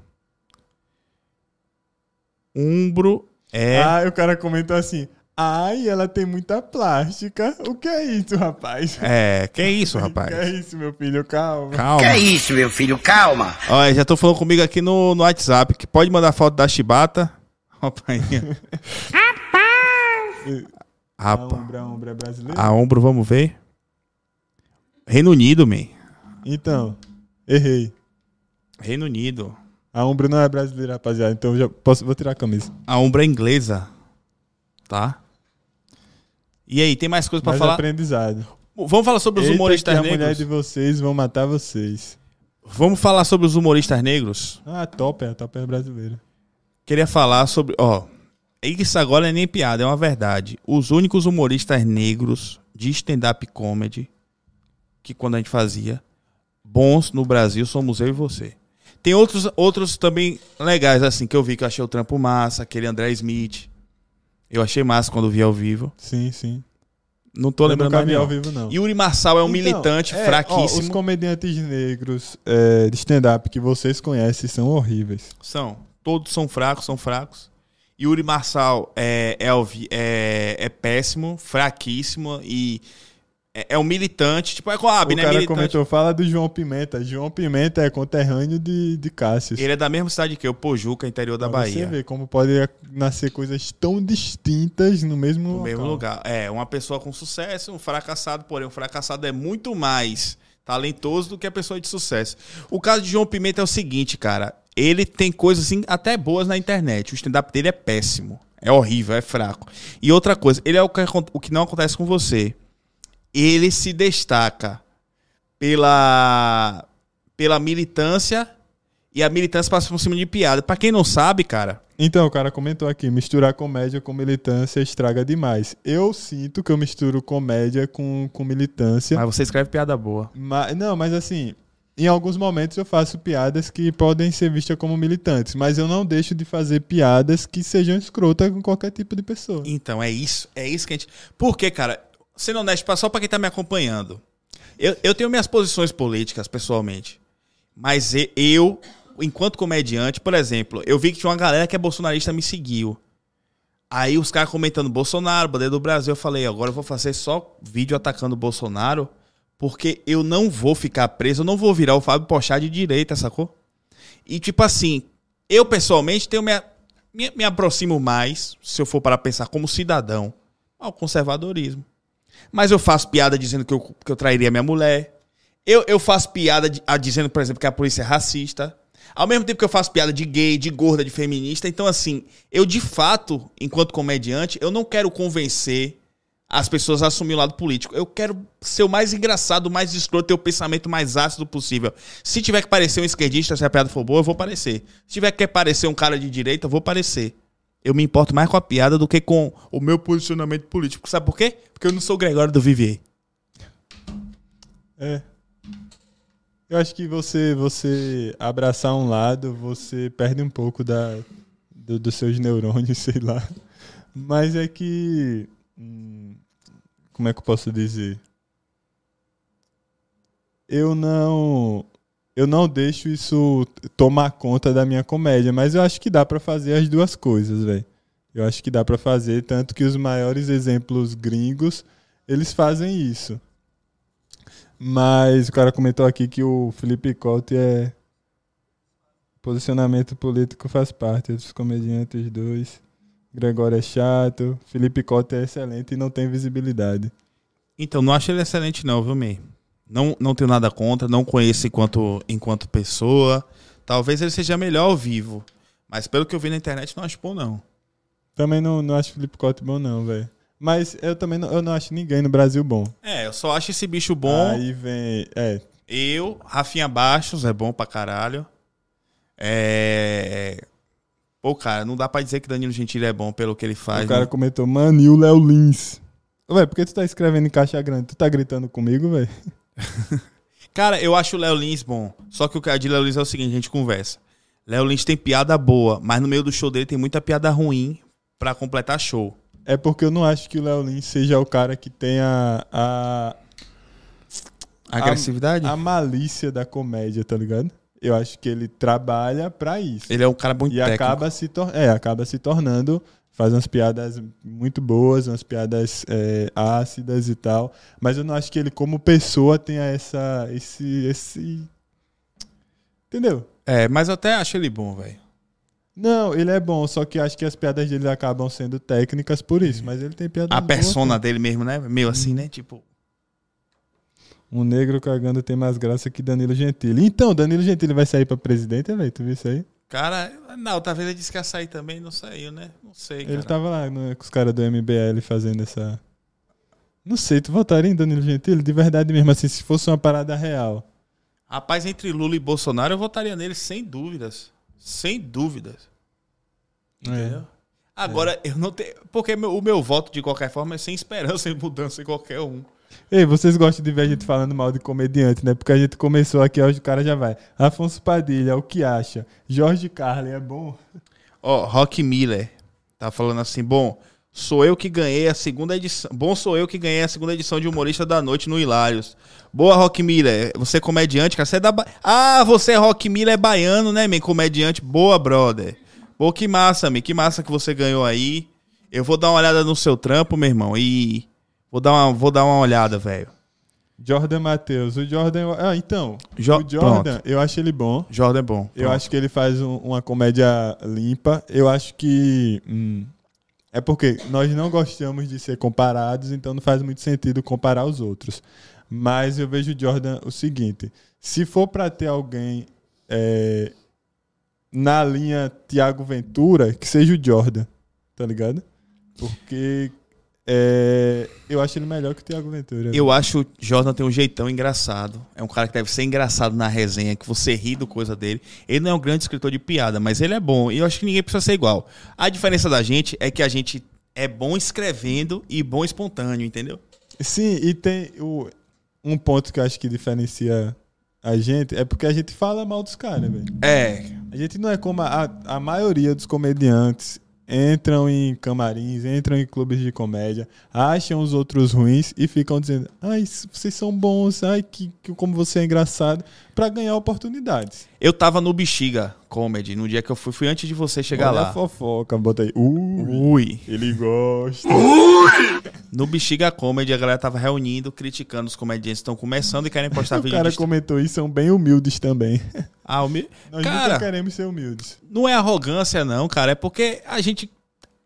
Umbro é. Ah, e o cara comentou assim. Ai, ela tem muita plástica. O que é isso, rapaz? É, que isso, O [laughs] que rapaz? é isso, meu filho? Calma. Calma. Que é isso, meu filho? Calma. Olha, já tô falando comigo aqui no, no WhatsApp que pode mandar foto da chibata. [laughs] Rapaz. A Rapaz. Umbro, a Umbro é brasileira? A ombro, vamos ver. Reino Unido, man. Então, errei. Reino Unido. A Umbro não é brasileira, rapaziada. Então eu já posso, vou tirar a camisa. A ombro é inglesa. Tá? E aí, tem mais coisa pra Mais falar? aprendizado. Vamos falar sobre os Eita, humoristas que a mulher negros? de vocês vão matar vocês. Vamos falar sobre os humoristas negros? Ah, a Topper, a Topper é brasileira. Queria falar sobre. Ó, isso agora é nem piada, é uma verdade. Os únicos humoristas negros de stand-up comedy que quando a gente fazia bons no Brasil somos eu e você. Tem outros, outros também legais, assim, que eu vi que eu achei o trampo massa, aquele André Smith. Eu achei massa quando vi ao vivo. Sim, sim. Não tô eu lembrando nunca vi não. ao vivo, não. Yuri Marçal é um Então, militante é, ó, fraquíssimo. os comediantes negros é, de stand-up que vocês conhecem são horríveis. São. Todos são fracos, são fracos. Yuri Marçal é, é, é, é péssimo, fraquíssimo e é, é um militante. Tipo, é Coab, o né? cara Militante. comentou, fala do João Pimenta. João Pimenta é conterrâneo de, de Cássio. Ele é da mesma cidade que eu, Pojuca, interior da Pra Você Bahia. vê como pode nascer coisas tão distintas no mesmo No local. mesmo lugar. É, uma pessoa com sucesso, um fracassado, porém, um fracassado é muito mais talentoso do que a pessoa de sucesso. O caso de João Pimenta é o seguinte, cara. Ele tem coisas assim, até boas na internet. O stand-up dele é péssimo. É horrível, é fraco. E outra coisa, ele é o que, o que não acontece com você. Ele se destaca pela, pela militância e a militância passa por cima de piada. Pra quem não sabe, cara, Então, o cara comentou aqui, misturar comédia com militância estraga demais. Eu sinto que eu misturo comédia com, com militância. mas você escreve piada boa. Mas, não, mas assim, em alguns momentos eu faço piadas que podem ser vistas como militantes, mas eu não deixo de fazer piadas que sejam escrotas com qualquer tipo de pessoa. Então, é isso. É isso que a gente. Por quê, cara? Sendo honesto, só pra quem tá me acompanhando. Eu, eu tenho minhas posições políticas, pessoalmente. Mas eu, enquanto comediante, por exemplo, eu vi que tinha uma galera que é bolsonarista me seguiu. Aí os caras comentando Bolsonaro, bandeira do Brasil, eu falei, agora eu vou fazer só vídeo atacando o Bolsonaro, porque eu não vou ficar preso, eu não vou virar o Fábio Pochá de direita, sacou? E tipo assim, eu pessoalmente tenho minha, me, me aproximo mais, se eu for para pensar como cidadão, ao conservadorismo. Mas eu faço piada dizendo que eu, que eu trairia minha mulher. Eu, eu faço piada de- a- dizendo, por exemplo, que a polícia é racista. Ao mesmo tempo que eu faço piada de gay, de gorda, de feminista. Então, assim, eu de fato, enquanto comediante, eu não quero convencer as pessoas a assumir o lado político. Eu quero ser o mais engraçado, o mais escroto, ter o pensamento mais ácido possível. Se tiver que parecer um esquerdista, se a piada for boa, eu vou parecer. Se tiver que parecer um cara de direita, eu vou parecer. Eu me importo mais com a piada do que com o meu posicionamento político. Sabe por quê? Porque eu não sou Gregório do Vivier. É. Eu acho que você, você abraçar um lado, você perde um pouco da, do- dos seus neurônios, [laughs] sei lá. Mas é que. hum, como é que eu posso dizer? Eu não. Eu não deixo isso tomar conta da minha comédia, mas eu acho que dá pra fazer as duas coisas, velho. Eu acho que dá pra fazer, tanto que os maiores exemplos gringos, eles fazem isso. Mas o cara comentou aqui que o Felipe Couto é posicionamento político faz parte dos comediantes dois. Gregório é chato, Felipe Couto é excelente e não tem visibilidade. Então, não acho ele excelente não, viu, May? Não, não tenho nada contra, não conheço enquanto, enquanto pessoa. Talvez ele seja melhor ao vivo. Mas pelo que eu vi na internet, não acho bom, não. Também não, não acho Felipe Couto bom não, velho. Mas eu também não, eu não acho ninguém no Brasil bom. É, eu só acho esse bicho bom. Aí vem, é, Eu, Rafinha Baixos, é bom pra caralho. É. Pô, cara, não dá pra dizer que Danilo Gentili é bom pelo que ele faz. o cara né? comentou, mano, e o Léo Lins? Véi, por que tu tá escrevendo em caixa grande? Tu tá gritando comigo, velho? [laughs] [laughs] Cara, eu acho o Léo Lins bom. Só que o cara de Léo Lins é o seguinte, a gente conversa. Léo Lins tem piada boa, mas no meio do show dele tem muita piada ruim pra completar show. É porque eu não acho que o Léo Lins seja o cara que tenha a, Agressividade? a malícia da comédia, tá ligado? Eu acho que ele trabalha pra isso. Ele é um cara muito e técnico. acaba se, é, acaba se tornando, faz umas piadas muito boas, umas piadas é, ácidas e tal. Mas eu não acho que ele, como pessoa, tenha essa. esse. esse. Entendeu? É, mas eu até acho ele bom, velho. Não, ele é bom, só que acho que as piadas dele acabam sendo técnicas por isso, mas ele tem piadas A persona dele mesmo, né? Meio assim, né? Tipo. Um negro cagando tem mais graça que Danilo Gentili. Então, Danilo Gentili vai sair pra presidente, velho? Tu viu isso aí? Cara, não, talvez ele disse que ia sair também, não saiu, né? Não sei, cara. Ele tava lá no- com os caras do MBL fazendo essa. Não sei, tu votaria em Danilo Gentili? De verdade mesmo, assim, se fosse uma parada real. Rapaz, entre Lula e Bolsonaro, eu votaria nele sem dúvidas. Sem dúvidas. Entendeu? Agora, eu não tenho. Porque o meu voto, de qualquer forma, é sem esperança em mudança em qualquer um. Ei, vocês gostam de ver a gente falando mal de comediante, né? Porque a gente começou aqui, hoje o cara já vai. Afonso Padilha, o que acha? Jorge Carlin é bom? Ó, Rock Miller tá falando assim: bom, sou eu que ganhei a segunda edição. Bom, sou eu que ganhei a segunda edição de Humorista da Noite no Hilários. Boa, Rock Miller. Você é comediante, cara? Você é da. Ba... Ah, você é Rock Miller, é baiano, né, man? Comediante. Boa, brother. Pô, que massa, man. Que massa que você ganhou aí. Eu vou dar uma olhada no seu trampo, meu irmão. E. Vou dar uma, vou dar uma olhada, velho. Jordan Matheus. O Jordan. Ah, então. Jo- o Jordan, pronto. eu acho ele bom. Jordan é bom. Eu Pronto. acho que ele faz um- uma comédia limpa. Eu acho que. hum, é porque nós não gostamos de ser comparados, então não faz muito sentido comparar os outros. Mas eu vejo o Jordan o seguinte: se for pra ter alguém é, na linha Thiago Ventura, que seja o Jordan, tá ligado? Porque é, eu acho ele melhor que o Thiago Ventura. Eu acho o Jordan tem um jeitão engraçado. É um cara que deve ser engraçado na resenha, que você ri do coisa dele. Ele não é um grande escritor de piada, mas ele é bom. E eu acho que ninguém precisa ser igual. A diferença da gente é que a gente é bom escrevendo e bom espontâneo, entendeu? Sim, e tem o, um ponto que eu acho que diferencia a gente, é porque a gente fala mal dos caras, velho. É. A gente não é como a, a maioria dos comediantes entram em camarins, entram em clubes de comédia, acham os outros ruins e ficam dizendo: ai, vocês são bons, ai, que, que- como você é engraçado, pra ganhar oportunidades. Eu tava no Bexiga Comedy no dia que eu fui. Fui antes de você chegar Olha a lá. fofoca, bota aí. Uh, Ui. ele gosta. No Bexiga Comedy, a galera tava reunindo, criticando os comediantes que estão começando e querem postar [laughs] o vídeo cara de... comentou isso, são bem humildes também. [laughs] Ah, o meu... Nós Cara, nunca queremos ser humildes. não é arrogância não, cara. É porque a gente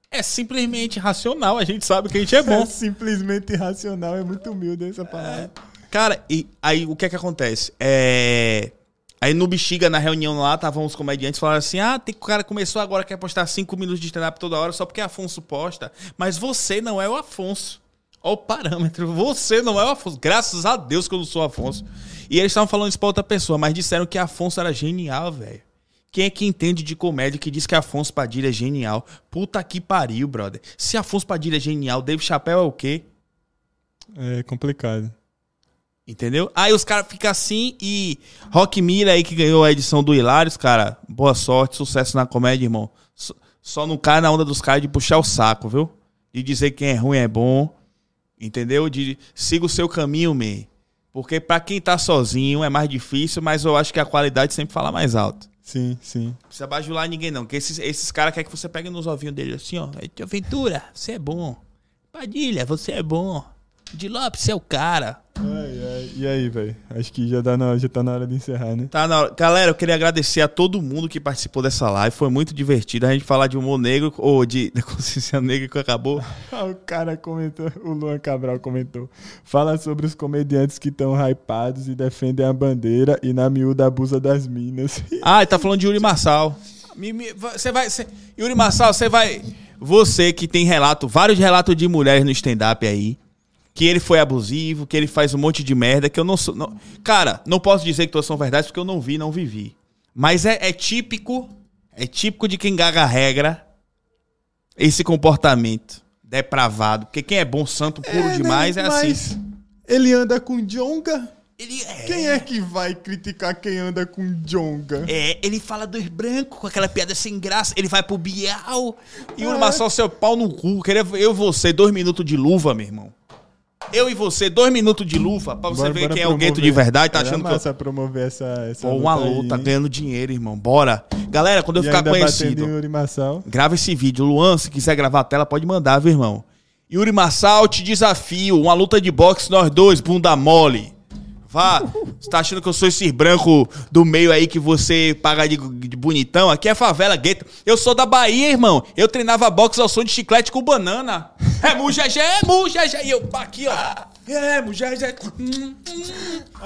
é simplesmente racional. A gente sabe que a gente é [laughs] bom. É simplesmente irracional, é muito humilde essa palavra. Cara, e aí o que é que acontece? É... Aí no Bexiga, na reunião lá, estavam os comediantes falando assim: ah, tem o cara começou agora, quer postar cinco minutos de stand-up toda hora só porque Afonso posta. Mas você não é o Afonso. Olha o parâmetro. [laughs] Você não é o Afonso. Graças a Deus que eu não sou Afonso. E eles estavam falando isso pra outra pessoa, mas disseram que Afonso era genial, velho. Quem é que entende de comédia que diz que Afonso Padilha é genial? Puta que pariu, brother. Se Afonso Padilha é genial, Dave Chappelle é o quê? É complicado. Entendeu? Aí os caras ficam assim e Rock Miller aí que ganhou a edição do Hilários, cara, boa sorte, sucesso na comédia, irmão. Só- não cai na onda dos caras de puxar o saco, viu? de dizer quem é ruim é bom, entendeu? De siga o seu caminho, me. Porque pra quem tá sozinho é mais difícil, mas eu acho que a qualidade sempre fala mais alto. Sim, sim. Não precisa bajular ninguém, não. Porque esses, esses caras querem que você pegue nos ovinhos dele assim, ó. "Tia Ventura, você é bom. Padilha, você é bom. De Lopes, você é o cara. Ai, ai. E aí, velho? Acho que já, dá na, já tá na hora de encerrar, né? Tá na hora. Galera, eu queria agradecer a todo mundo que participou dessa live. Foi muito divertido a gente falar de humor negro ou de da [laughs] consciência negra que acabou. [laughs] O cara comentou, o Luan Cabral comentou. Fala sobre os comediantes que estão hypados e defendem a bandeira e na miúda abusa das minas. [laughs] Ah, ele tá falando de Yuri Marçal. Você vai. Você, Yuri Marçal, você vai. Você que tem relato, vários relatos de mulheres no stand-up aí. Que ele foi abusivo, que ele faz um monte de merda, que eu não sou. não- cara, não posso dizer que todas são verdades porque eu não vi, não vivi. Mas é, é típico. É típico de quem gaga a regra esse comportamento depravado. Porque quem é bom santo puro demais é assim. Mas ele anda com jonga? Ele é. Quem é que vai criticar quem anda com jonga? É, ele fala dos brancos com aquela piada sem graça. Ele vai pro Bial. E o É. Marçal, seu pau no cu. Queria eu e você, dois minutos de luva, meu irmão. Eu e você, dois minutos de luva, pra você Bora- ver bora quem é o gueto promover. de verdade. Tá Era achando que eu... massa promover essa, essa Pô, uma luta, hein? ganhando dinheiro, irmão. Bora. Galera, quando eu E ficar conhecido, grava esse vídeo. Luan, se quiser gravar a tela, pode mandar, viu, irmão? Yuri Marçal, te desafio. Uma luta de boxe, nós dois, bunda mole. Vá. Você tá achando que eu sou esse branco do meio aí que você paga de, de bonitão? Aqui é favela, gueto. Eu sou da Bahia, irmão. Eu treinava boxe ao som de chiclete com banana. É mujajé, é mujajé. E eu pá, aqui, ó. É mujajé. Hum, hum.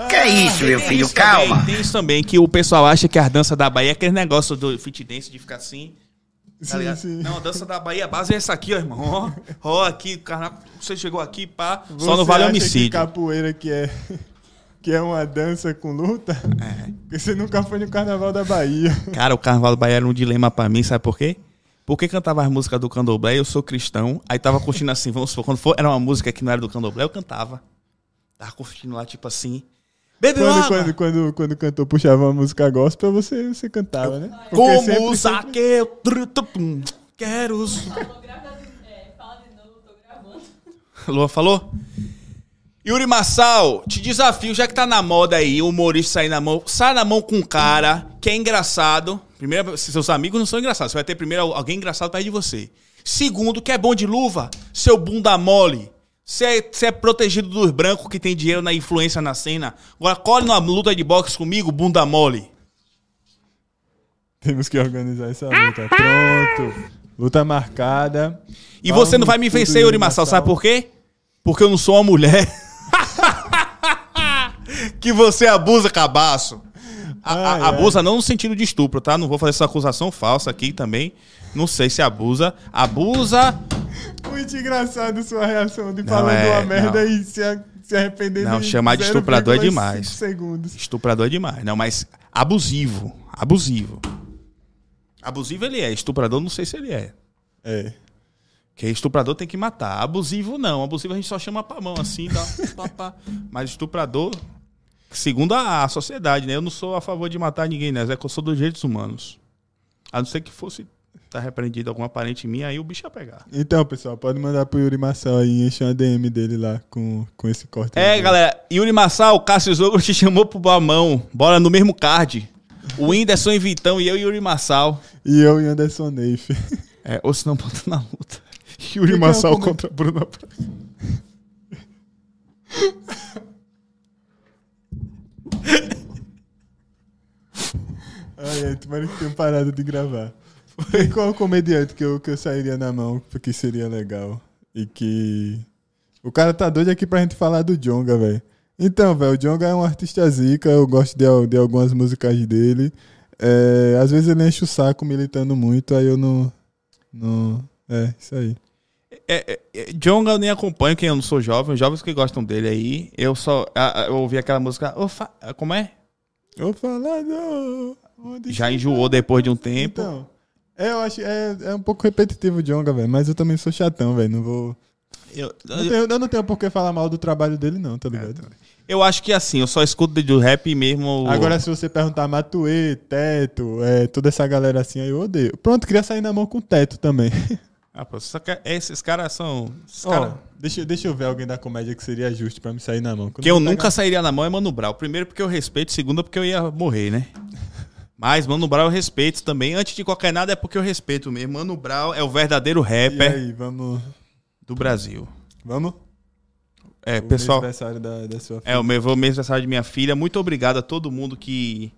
Que isso, meu filho, isso também, calma. tem isso também, que o pessoal acha que a dança da Bahia é aquele negócio do fit dance de ficar assim. Tá Sim, sim. Não, a dança da Bahia, a base é essa aqui, ó, irmão. Ó, ó aqui, cara, você chegou aqui, pá. Só Você não vale acha homicídio. Que capoeira que é, que é uma dança com luta? É. Porque você nunca foi no Carnaval da Bahia. Cara, o Carnaval da Bahia era um dilema pra mim, sabe por quê? Porque cantava as músicas do Candomblé, eu sou cristão, aí tava curtindo assim, vamos supor, quando for, era uma música que não era do Candomblé, eu cantava. Tava curtindo lá, tipo assim. Bebe Quando, quando, quando, quando o cantor puxava uma música gospel, você, você cantava, né? Porque Como sempre- saque eu tru- tu- pum, quero... gravando. É, fala de novo, tô gravando. Lua falou? Yuri Marçal, te desafio, já que tá na moda aí, o humorista sair na mão, sai na mão com um cara que é engraçado. Primeiro, se seus amigos não são engraçados, você vai ter primeiro alguém engraçado perto de você. Segundo, que é bom de luva, seu bunda mole. Você é, você é protegido dos brancos que tem dinheiro na influência na cena. Agora colhe numa luta de boxe comigo, bunda mole. Temos que organizar essa luta. Pronto. Luta marcada. E você não vai me vencer, Yuri Marçal, sabe por quê? Porque eu não sou uma mulher. Que você abusa, cabaço. A- a- Ai, ai. abusa não no sentido de estupro, tá? Não vou fazer essa acusação falsa aqui também. Não sei se abusa. Abusa. Muito engraçado sua reação de Não, falando é, uma merda não. e se, a- se arrependendo. Não, chamar de estuprador é 0,5 demais. segundos. Estuprador é demais. Não, mas abusivo. Abusivo. Abusivo ele é. Estuprador não sei se ele é. É. Porque estuprador tem que matar. Abusivo não. Abusivo a gente só chama pra mão assim, dá [laughs] pá, pá. Mas estuprador, segundo a, a sociedade, né? Eu não sou a favor de matar ninguém, né? É que eu sou dos direitos humanos. A não ser que fosse tá repreendido algum parente minha, aí o bicho ia pegar. Então, pessoal, pode mandar pro Yuri Marcel aí encher uma DM dele lá com, com esse corte. É, galera. Yuri Massal, Cássio Zogro te chamou pro Balmão. Bora no mesmo card. O Whindersson e Vitão e eu e Yuri Massal. E eu e Anderson Neif. [laughs] É, ou se não, bota na luta. Yuri é Massal o contra Bruno Prata. [laughs] Ai, ai, tomara que tenha parado de gravar. E qual o comediante que eu, que eu sairia na mão porque seria legal? E que. O cara tá doido aqui pra gente falar do Jonga, velho. Então, velho, o Jonga é um artista zica, eu gosto de, de algumas músicas dele. É, às vezes ele enche o saco militando muito, aí eu não. não é, isso aí. É, é, é, Jonga eu nem acompanho, quem eu não sou jovem, os jovens que gostam dele aí. Eu só. a- a- Eu ouvi aquela música. "Ô, fa- Como é? Ô, falador! Já enjoou tá? depois de um tempo. Então, é, eu acho é, é um pouco repetitivo o Jonga, velho, mas eu também sou chatão, velho, não vou. Eu, Não tenho- eu não tenho por que falar mal do trabalho dele, não, tá ligado? eu acho que assim, eu só escuto do rap mesmo. Agora, se você perguntar Matuê, Teto, é, toda essa galera assim, aí eu odeio. Pronto, queria sair na mão com o Teto também. [laughs] Ah, pô, só que esses caras são. Esses Ó, cara- deixa, deixa eu ver alguém da comédia que seria justo pra me sair na mão. Que eu nunca sairia na mão é Mano Brown. Primeiro porque eu respeito, segundo porque eu ia morrer, né? [laughs] Mas Mano Brown eu respeito também. Antes de qualquer nada é porque eu respeito mesmo. Mano Brown é o verdadeiro rapper aí, vamos. do Brasil. Vamos? É, O pessoal. aniversário da, da sua É o meu aniversário de minha filha. Muito obrigado a todo mundo que,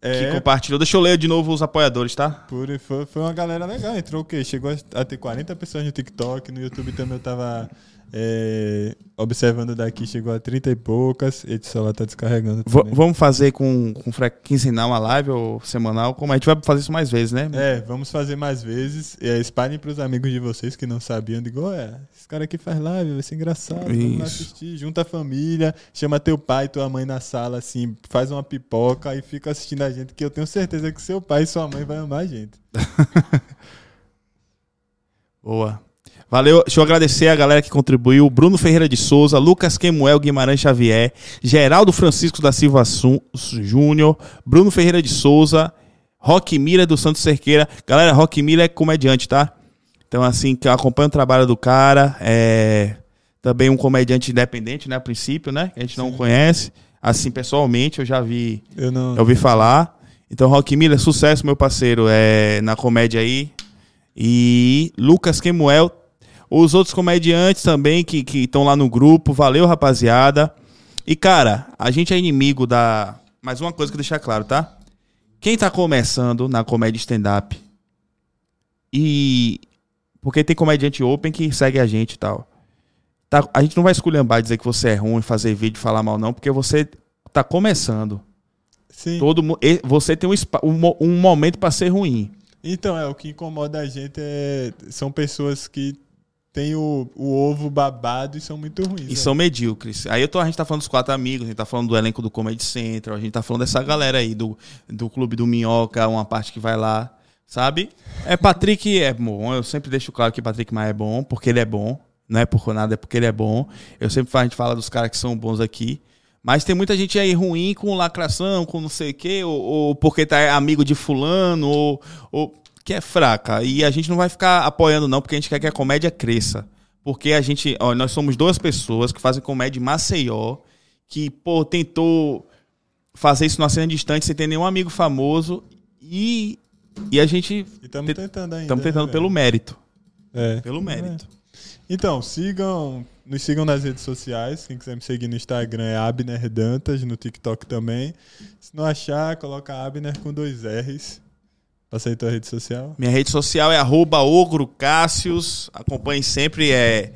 que É, compartilhou. Deixa eu ler de novo os apoiadores, tá? por, foi, foi uma galera legal. Entrou o quê? Chegou a, a ter 40 pessoas no TikTok. No YouTube também eu tava é, observando daqui. Chegou a 30 e poucas. E o celular tá descarregando. V- vamos fazer com, com quinzenal uma live ou semanal? Como a gente vai fazer isso mais vezes, né? É, vamos fazer mais vezes. Aí, espalhem pros amigos de vocês que não sabiam. Digo, é, esse cara aqui faz live, vai ser engraçado. Vamos lá Isso. assistir. Junta a família, chama teu pai e tua mãe na sala, assim, faz uma pipoca e fica assistindo a gente, que eu tenho certeza que seu pai e sua mãe vão amar a gente. [laughs] Boa. Valeu, deixa eu agradecer a galera que contribuiu: Bruno Ferreira de Souza, Lucas Quemuel Guimarães Xavier, Geraldo Francisco da Silva Júnior, Bruno Ferreira de Souza, Rock Mira do Santos Cerqueira. Galera, Rock Mira é comediante, tá? Então, assim, que eu acompanho o trabalho do cara. É também um comediante independente, né? A princípio, né? Que a gente não conhece. Assim, pessoalmente, eu já vi Eu não. eu ouvi falar. Então, Rock Miller, sucesso, meu parceiro, é, na comédia aí. E Lucas Quemuel, os outros comediantes também que estão lá no grupo. Valeu, rapaziada. E, cara, a gente é inimigo da. Mais uma coisa que deixar claro, tá? Quem tá começando na comédia stand-up e. Porque tem comediante open que segue a gente e tal. Tá, a gente não vai esculhambar dizer que você é ruim, fazer vídeo, falar mal, não, porque você tá começando. Sim. Todo você tem um, um, um momento pra ser ruim. Então, é, o que incomoda a gente é, são pessoas que têm o, o ovo babado e são muito ruins. E né? são medíocres. Aí eu tô, a gente tá falando dos quatro amigos, a gente tá falando do elenco do Comedy Central, a gente tá falando dessa galera aí, do, do Clube do Minhoca, uma parte que vai lá, sabe? É, Patrick é bom, eu sempre deixo claro que Patrick Maia é bom, porque ele é bom, não é por nada, é porque ele é bom. Eu sempre falo- a gente fala dos caras que são bons aqui. Mas tem muita gente aí ruim com lacração, com não sei o quê, ou, ou porque tá amigo de fulano, ou, ou que é fraca. E a gente não vai ficar apoiando, não, porque a gente quer que a comédia cresça. Porque a gente, ó, nós somos duas pessoas que fazem comédia em Maceió, que, pô, tentou fazer isso numa cena distante sem ter nenhum amigo famoso. E, e a gente E estamos tentando ainda. estamos né, tentando velho? pelo mérito. É. Pelo mérito. Então, sigam, nos sigam nas redes sociais. Quem quiser me seguir no Instagram é Abner Dantas, no TikTok também. Se não achar, coloca Abner com dois R's. Passa aí tua rede social. Minha rede social é arroba ogrocássios. Acompanhe sempre. É,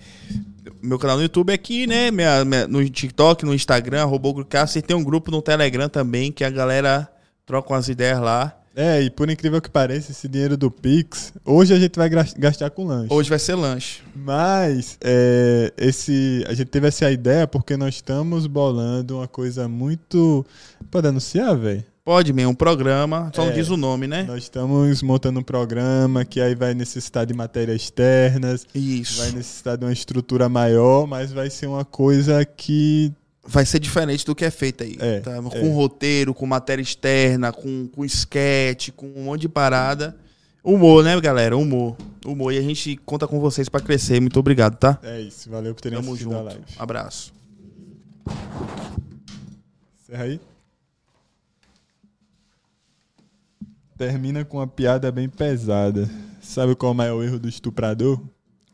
meu canal no YouTube é aqui, né? Minha- minha- no TikTok, no Instagram, arroba ogrocássios. E tem um grupo no Telegram também que a galera troca umas ideias lá. É, e por incrível que pareça, esse dinheiro do Pix, hoje a gente vai gastar com lanche. Hoje vai ser lanche. Mas é, esse, a gente teve essa ideia porque nós estamos bolando uma coisa muito. Pode anunciar, velho? Pode, mesmo, um programa. Só não É. diz o nome, né? Nós estamos montando um programa que aí vai necessitar de matérias externas, Isso. vai necessitar de uma estrutura maior, mas vai ser uma coisa que. vai ser diferente do que é feito aí. É, tá? Com é. roteiro, com matéria externa, com, com sketch, com um monte de parada. Humor, né, galera? Humor. Humor. E a gente conta com vocês pra crescer. Muito obrigado, tá? É isso, valeu por terem Tamo assistido a junto. live. Abraço. Encerra aí. Termina com uma piada bem pesada. Sabe qual é o maior erro do estuprador?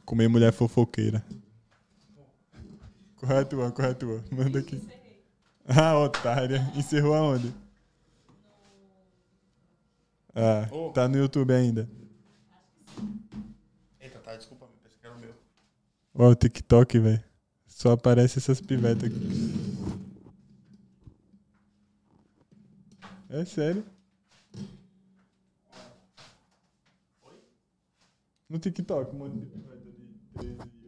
Comer mulher fofoqueira. Corre a tua, corre a tua. Manda aqui. Ah, otária. Encerrou aonde? Ah, tá no YouTube ainda. Eita, tá, desculpa, pensei que era o meu. Ó, o TikTok, velho. Só aparece essas pivetas aqui. É sério? No TikTok, um monte de piveta de 13